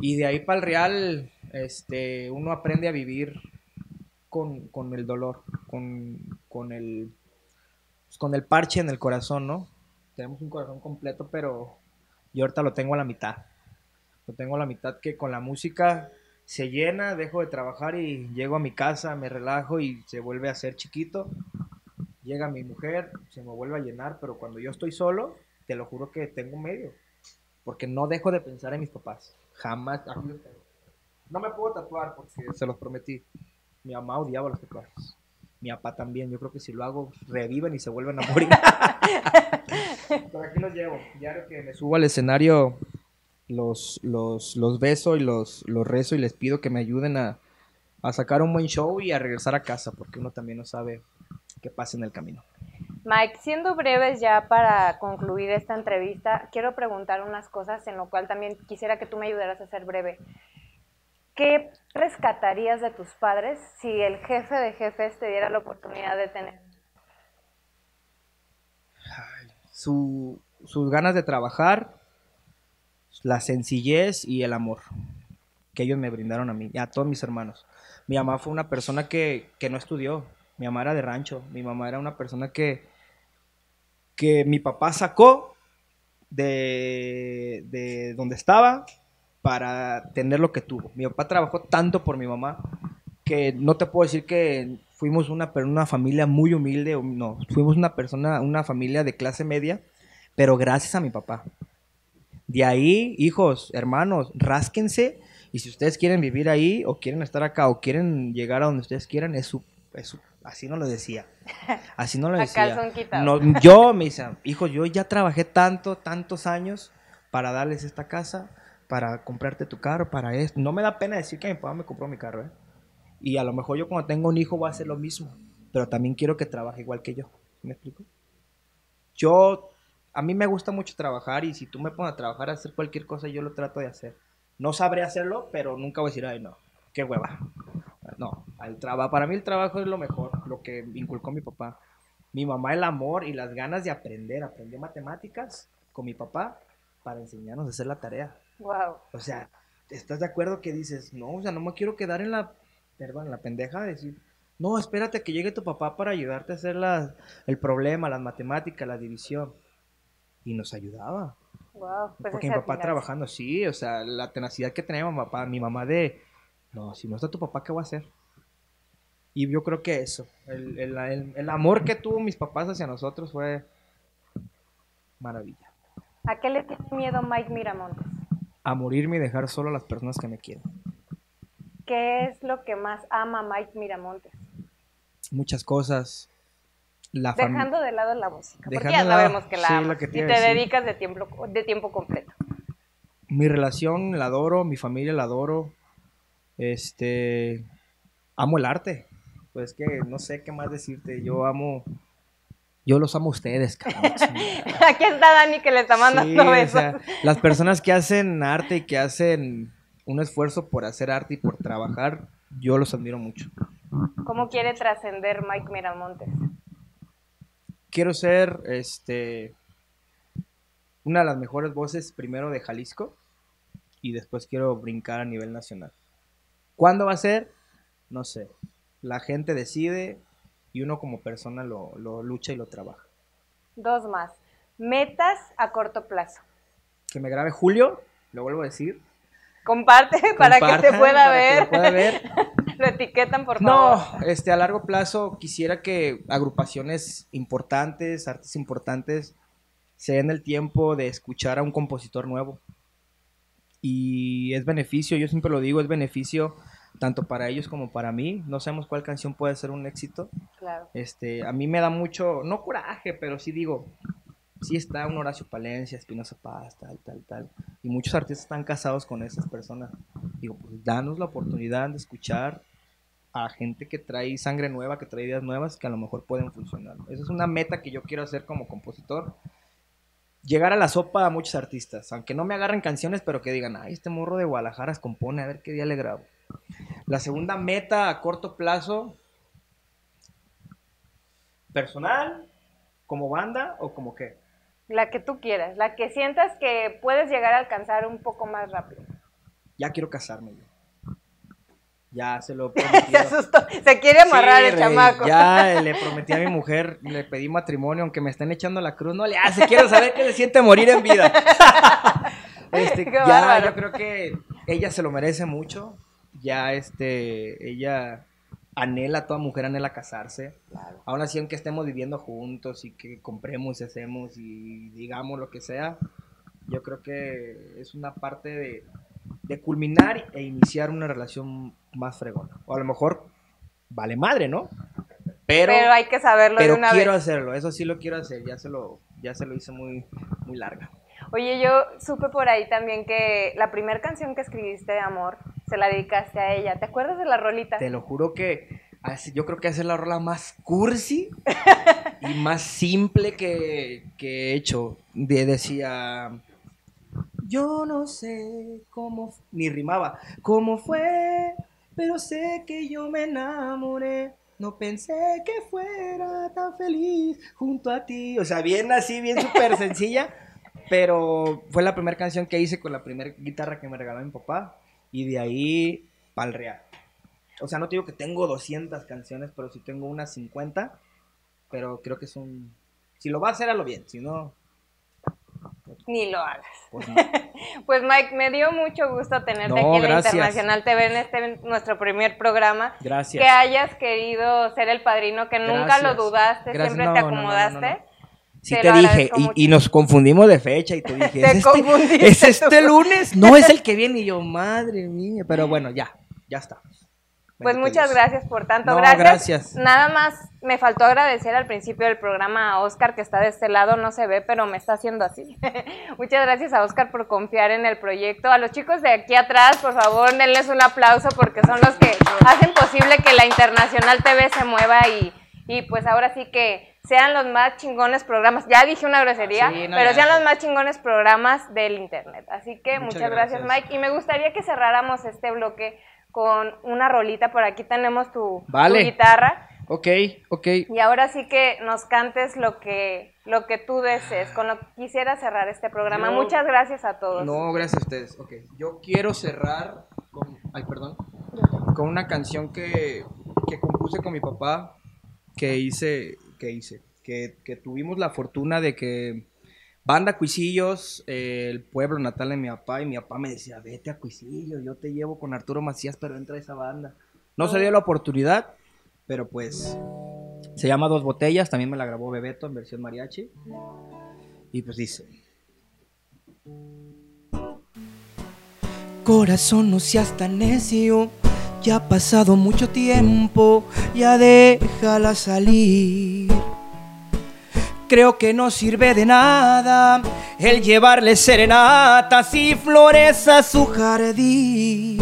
Y de ahí para el real, este, uno aprende a vivir con, con el dolor, con, con el pues, con el parche en el corazón, ¿no? Tenemos un corazón completo, pero yo ahorita lo tengo a la mitad. Lo tengo a la mitad que con la música se llena, dejo de trabajar y llego a mi casa, me relajo y se vuelve a ser chiquito. Llega mi mujer, se me vuelve a llenar, pero cuando yo estoy solo, te lo juro que tengo medio. Porque no dejo de pensar en mis papás. Jamás. tengo. No me puedo tatuar porque se los prometí. Mi mamá odiaba los tatuajes. Mi papá también. Yo creo que si lo hago, reviven y se vuelven a morir. *laughs* Pero aquí los llevo. Diario que me subo al escenario, los, los, los beso y los, los rezo y les pido que me ayuden a, a sacar un buen show y a regresar a casa, porque uno también no sabe qué pasa en el camino. Mike, siendo breves ya para concluir esta entrevista, quiero preguntar unas cosas en lo cual también quisiera que tú me ayudaras a ser breve. ¿Qué rescatarías de tus padres si el jefe de jefes te diera la oportunidad de tener? Su- sus ganas de trabajar, la sencillez y el amor que ellos me brindaron a mí y a todos mis hermanos. Mi mamá fue una persona que, que no estudió. Mi mamá era de rancho. Mi mamá era una persona que, que mi papá sacó de, de donde estaba para tener lo que tuvo. Mi papá trabajó tanto por mi mamá que no te puedo decir que fuimos una, una familia muy humilde, no, fuimos una persona, una familia de clase media, pero gracias a mi papá. De ahí, hijos, hermanos, rásquense y si ustedes quieren vivir ahí o quieren estar acá o quieren llegar a donde ustedes quieran, es su, es su- así no lo decía. *laughs* Así no lo decía. No, yo me decía, hijos, yo ya trabajé tanto, tantos años para darles esta casa, para comprarte tu carro, para esto. No me da pena decir que mi papá me compró mi carro, ¿eh? Y a lo mejor yo cuando tengo un hijo voy a hacer lo mismo, pero también quiero que trabaje igual que yo. ¿Sí ¿Me explico? Yo, a mí me gusta mucho trabajar y si tú me pones a trabajar a hacer cualquier cosa, yo lo trato de hacer. No sabré hacerlo, pero nunca voy a decir, ay, no, qué hueva. No, el trabajo, para mí el trabajo es lo mejor, lo que inculcó mi papá. Mi mamá el amor y las ganas de aprender. Aprendí matemáticas con mi papá para enseñarnos a hacer la tarea. Wow. O sea, ¿estás de acuerdo que dices, no, o sea, no me quiero quedar en la, perdón, en la pendeja de decir, no, espérate a que llegue tu papá para ayudarte a hacer las, el problema, las matemáticas, la división. Y nos ayudaba. Wow. Pues Porque mi papá trabajando, sí, o sea, la tenacidad que tenía mi papá, mi mamá de, no, si no está tu papá, ¿qué voy a hacer? Y yo creo que eso, el, el- el- el amor que tuvo mis papás hacia nosotros fue maravilla. ¿A qué le tiene miedo Mike Miramontes? A morirme y dejar solo a las personas que me quieren. ¿Qué es lo que más ama Mike Miramontes? Muchas cosas. La Dejando de lado la música, porque ya sabemos que la sí, amas lo que te y te dedicas de tiempo, de tiempo completo. mi relación la adoro, mi familia la adoro. Este, amo el arte. Pues que no sé qué más decirte. Yo amo, yo los amo a ustedes, cabrón. *laughs* Aquí está Dani que le está mandando Sí, o besos. sea, las personas que hacen arte y que hacen un esfuerzo por hacer arte y por trabajar, yo los admiro mucho. ¿Cómo quiere trascender Mike Miramontes? Quiero ser, este, una de las mejores voces primero de Jalisco y después quiero brincar a nivel nacional. ¿Cuándo va a ser? No sé. La gente decide y uno como persona lo, lo lucha y lo trabaja. Dos más. Metas a corto plazo. Que me grabe Julio, lo vuelvo a decir. Comparte *laughs* para que te pueda para ver. pueda ver. *laughs* Lo etiquetan, por No, favor. este, a largo plazo quisiera que agrupaciones importantes, artes importantes, se den el tiempo de escuchar a un compositor nuevo. Y es beneficio, yo siempre lo digo, es beneficio tanto para ellos como para mí. No sabemos cuál canción puede ser un éxito. Claro. Este, a mí me da mucho, no coraje, pero sí digo, sí está un Horacio Palencia, Espinosa Paz, tal, tal, tal. Y muchos artistas están casados con esas personas. Digo, pues danos la oportunidad de escuchar a gente que trae sangre nueva, que trae ideas nuevas que a lo mejor pueden funcionar. Esa es una meta que yo quiero hacer como compositor. Llegar a la sopa a muchos artistas, aunque no me agarren canciones, pero que digan, ay, este morro de Guadalajara se compone, a ver qué día le grabo. La segunda meta a corto plazo, personal, como banda o como qué. La que tú quieras, la que sientas que puedes llegar a alcanzar un poco más rápido. Ya quiero casarme yo. Ya se lo he *laughs* Se asustó, se quiere amarrar Sí, el rey, chamaco. Ya *laughs* le prometí a mi mujer, le pedí matrimonio, aunque me estén echando la cruz, no le hace, quiero saber qué se siente morir en vida. *laughs* Este, Qué ya, bárbaro. yo creo que ella se lo merece mucho. Ya, este, ella anhela, toda mujer anhela casarse. Aún así, aunque estemos viviendo juntos y que compremos y hacemos y digamos lo que sea, yo creo que es una parte de, de culminar e iniciar una relación más fregona. O a lo mejor vale madre, ¿no? Pero, Pero hay que saberlo pero de una quiero vez. hacerlo, eso sí lo quiero hacer, ya se lo, ya se lo hice muy, muy larga. Oye, yo supe por ahí también que la primera canción que escribiste de amor se la dedicaste a ella. ¿Te acuerdas de la rolita? Te lo juro que así- yo creo que hacer la rola más cursi *laughs* y más simple que, que he hecho. De- decía, yo no sé cómo, ni rimaba, cómo fue, pero sé que yo me enamoré. No pensé que fuera tan feliz junto a ti. O sea, bien así, bien súper *laughs* sencilla. Pero fue la primera canción que hice con la primera guitarra que me regaló mi papá. Y de ahí, pa'l real. O sea, no te digo que tengo 200 canciones, pero sí tengo unas 50. Pero creo que es un... Si lo va a hacer, a lo bien. Si no, Ni lo hagas. pues no. *laughs* Pues Mike, me dio mucho gusto tenerte No, aquí en la gracias. Internacional TV en este nuestro primer programa. Gracias. Que hayas querido ser el padrino, que nunca lo dudaste, Gracias. siempre No, te acomodaste. Sí Te dije, y, nos confundimos de fecha y te *laughs* dije, Te ¿es este, ¿es este lunes? No es el que viene y yo, madre mía, pero *laughs* bueno, ya, ya está. Pues muchas Dios. gracias por tanto. No, gracias. gracias. Nada más me faltó agradecer al principio del programa a Oscar, que está de este lado, no se ve, pero me está haciendo así. *laughs* muchas gracias a Oscar por confiar en el proyecto. A los chicos de aquí atrás, por favor, denles un aplauso porque son los que hacen posible que la Internacional TV se mueva y, y pues ahora sí que sean los más chingones programas. Ya dije una grosería, Sí, no, pero sean los más chingones programas del Internet. Así que muchas, Muchas gracias, gracias. Mike. Y me gustaría que cerráramos este bloque con una rolita. Por aquí tenemos tu, tu Vale. guitarra. Ok, ok. Y ahora sí que nos cantes lo que, lo que tú desees, con lo que quisiera cerrar este programa. Yo- Muchas gracias a todos. No, gracias a ustedes. Ok, yo quiero cerrar con, ay, perdón, con una canción que, que compuse con mi papá, que hice, que hice, que, que tuvimos la fortuna de que Banda Cuisillos, eh, el pueblo natal de mi papá, y mi papá me decía, vete a Cuisillos, yo te llevo con Arturo Macías, pero entra a esa banda. No se dio la oportunidad, pero pues se llama Dos Botellas, también me la grabó Bebeto en versión mariachi. Y pues dice... Corazón, no seas tan necio. Ya ha pasado mucho tiempo, ya déjala salir. Creo que no sirve de nada el llevarle serenatas y flores a su jardín.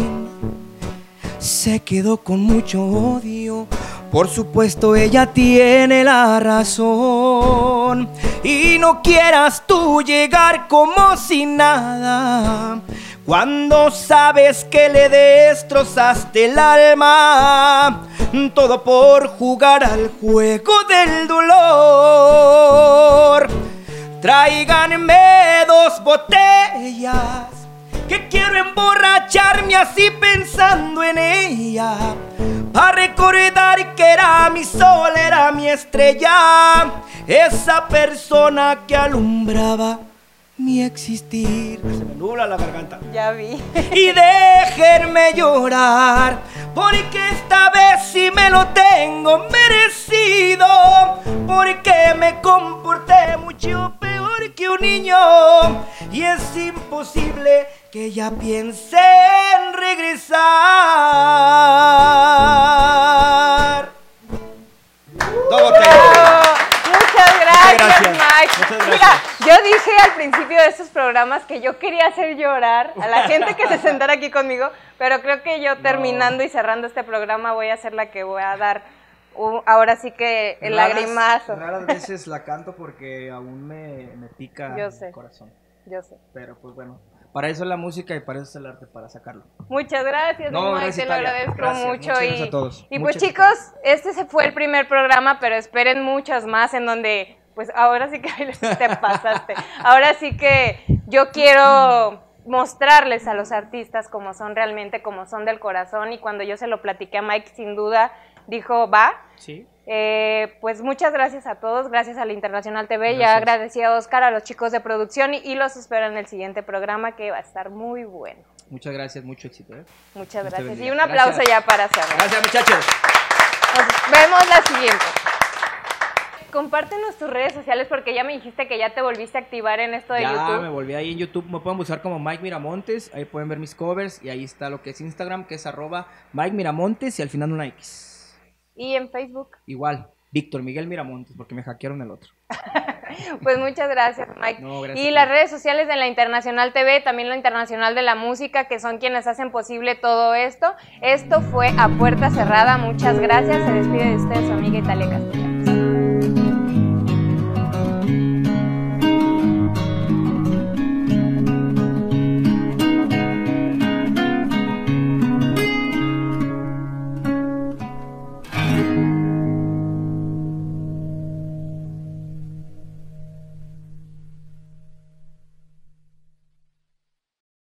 Se quedó con mucho odio, por supuesto ella tiene la razón. Y no quieras tú llegar como si nada cuando sabes que le destrozaste el alma, todo por jugar al juego del dolor. Tráiganme dos botellas, que quiero emborracharme así pensando en ella. Para recordar que era mi sol, era mi estrella, esa persona que alumbraba mi existir. Se me nubla la garganta. Ya vi. Y déjenme llorar, porque esta vez sí me lo tengo merecido, porque me comporté mucho peor que un niño y es imposible que ella piense en regresar. Todo Muchas gracias, Mike. Mira, yo dije al principio de estos programas que yo quería hacer llorar a la gente que se sentara aquí conmigo, pero creo que yo terminando y cerrando este programa voy a ser la que voy a dar ahora sí que el lagrimazo. Raras veces la canto porque aún me, me pica el corazón. Yo sé. Pero pues bueno, para eso es la música y para eso es el arte, para sacarlo. Muchas gracias, no, Mike, te lo agradezco mucho. y, a todos. y pues chicos, este se fue el primer programa, pero esperen muchos más en donde, pues ahora sí que *laughs* te pasaste. ahora sí que yo quiero mostrarles a los artistas como son realmente, como son del corazón. Y cuando yo se lo platiqué a Mike, sin duda dijo, va. Sí. Eh, pues muchas gracias a todos, gracias a la Internacional TV, ya agradecí a Oscar, a los chicos de producción y, los espero en el siguiente programa que va a estar muy bueno. Muchas gracias, mucho éxito. ¿eh? Muchas gracias. Y un aplauso ya para cerrar. Gracias muchachos. Nos vemos la siguiente. Compártenos tus redes sociales porque ya me dijiste que ya te volviste a activar en esto de YouTube. Ya, me volví ahí en YouTube. Me pueden buscar como Mike Miramontes. Ahí pueden ver mis covers. Y ahí está lo que es Instagram, que es arroba Mike Miramontes y al final una X. ¿Y en Facebook? Igual, Víctor Miguel Miramontes, porque me hackearon el otro. *laughs* pues muchas gracias, *laughs* Mike. y las redes sociales de la Internacional TV, también la Internacional de la Música, que son quienes hacen posible todo esto. Esto fue a puerta cerrada. Muchas gracias. Se despide de ustedes su amiga Italia Castellano.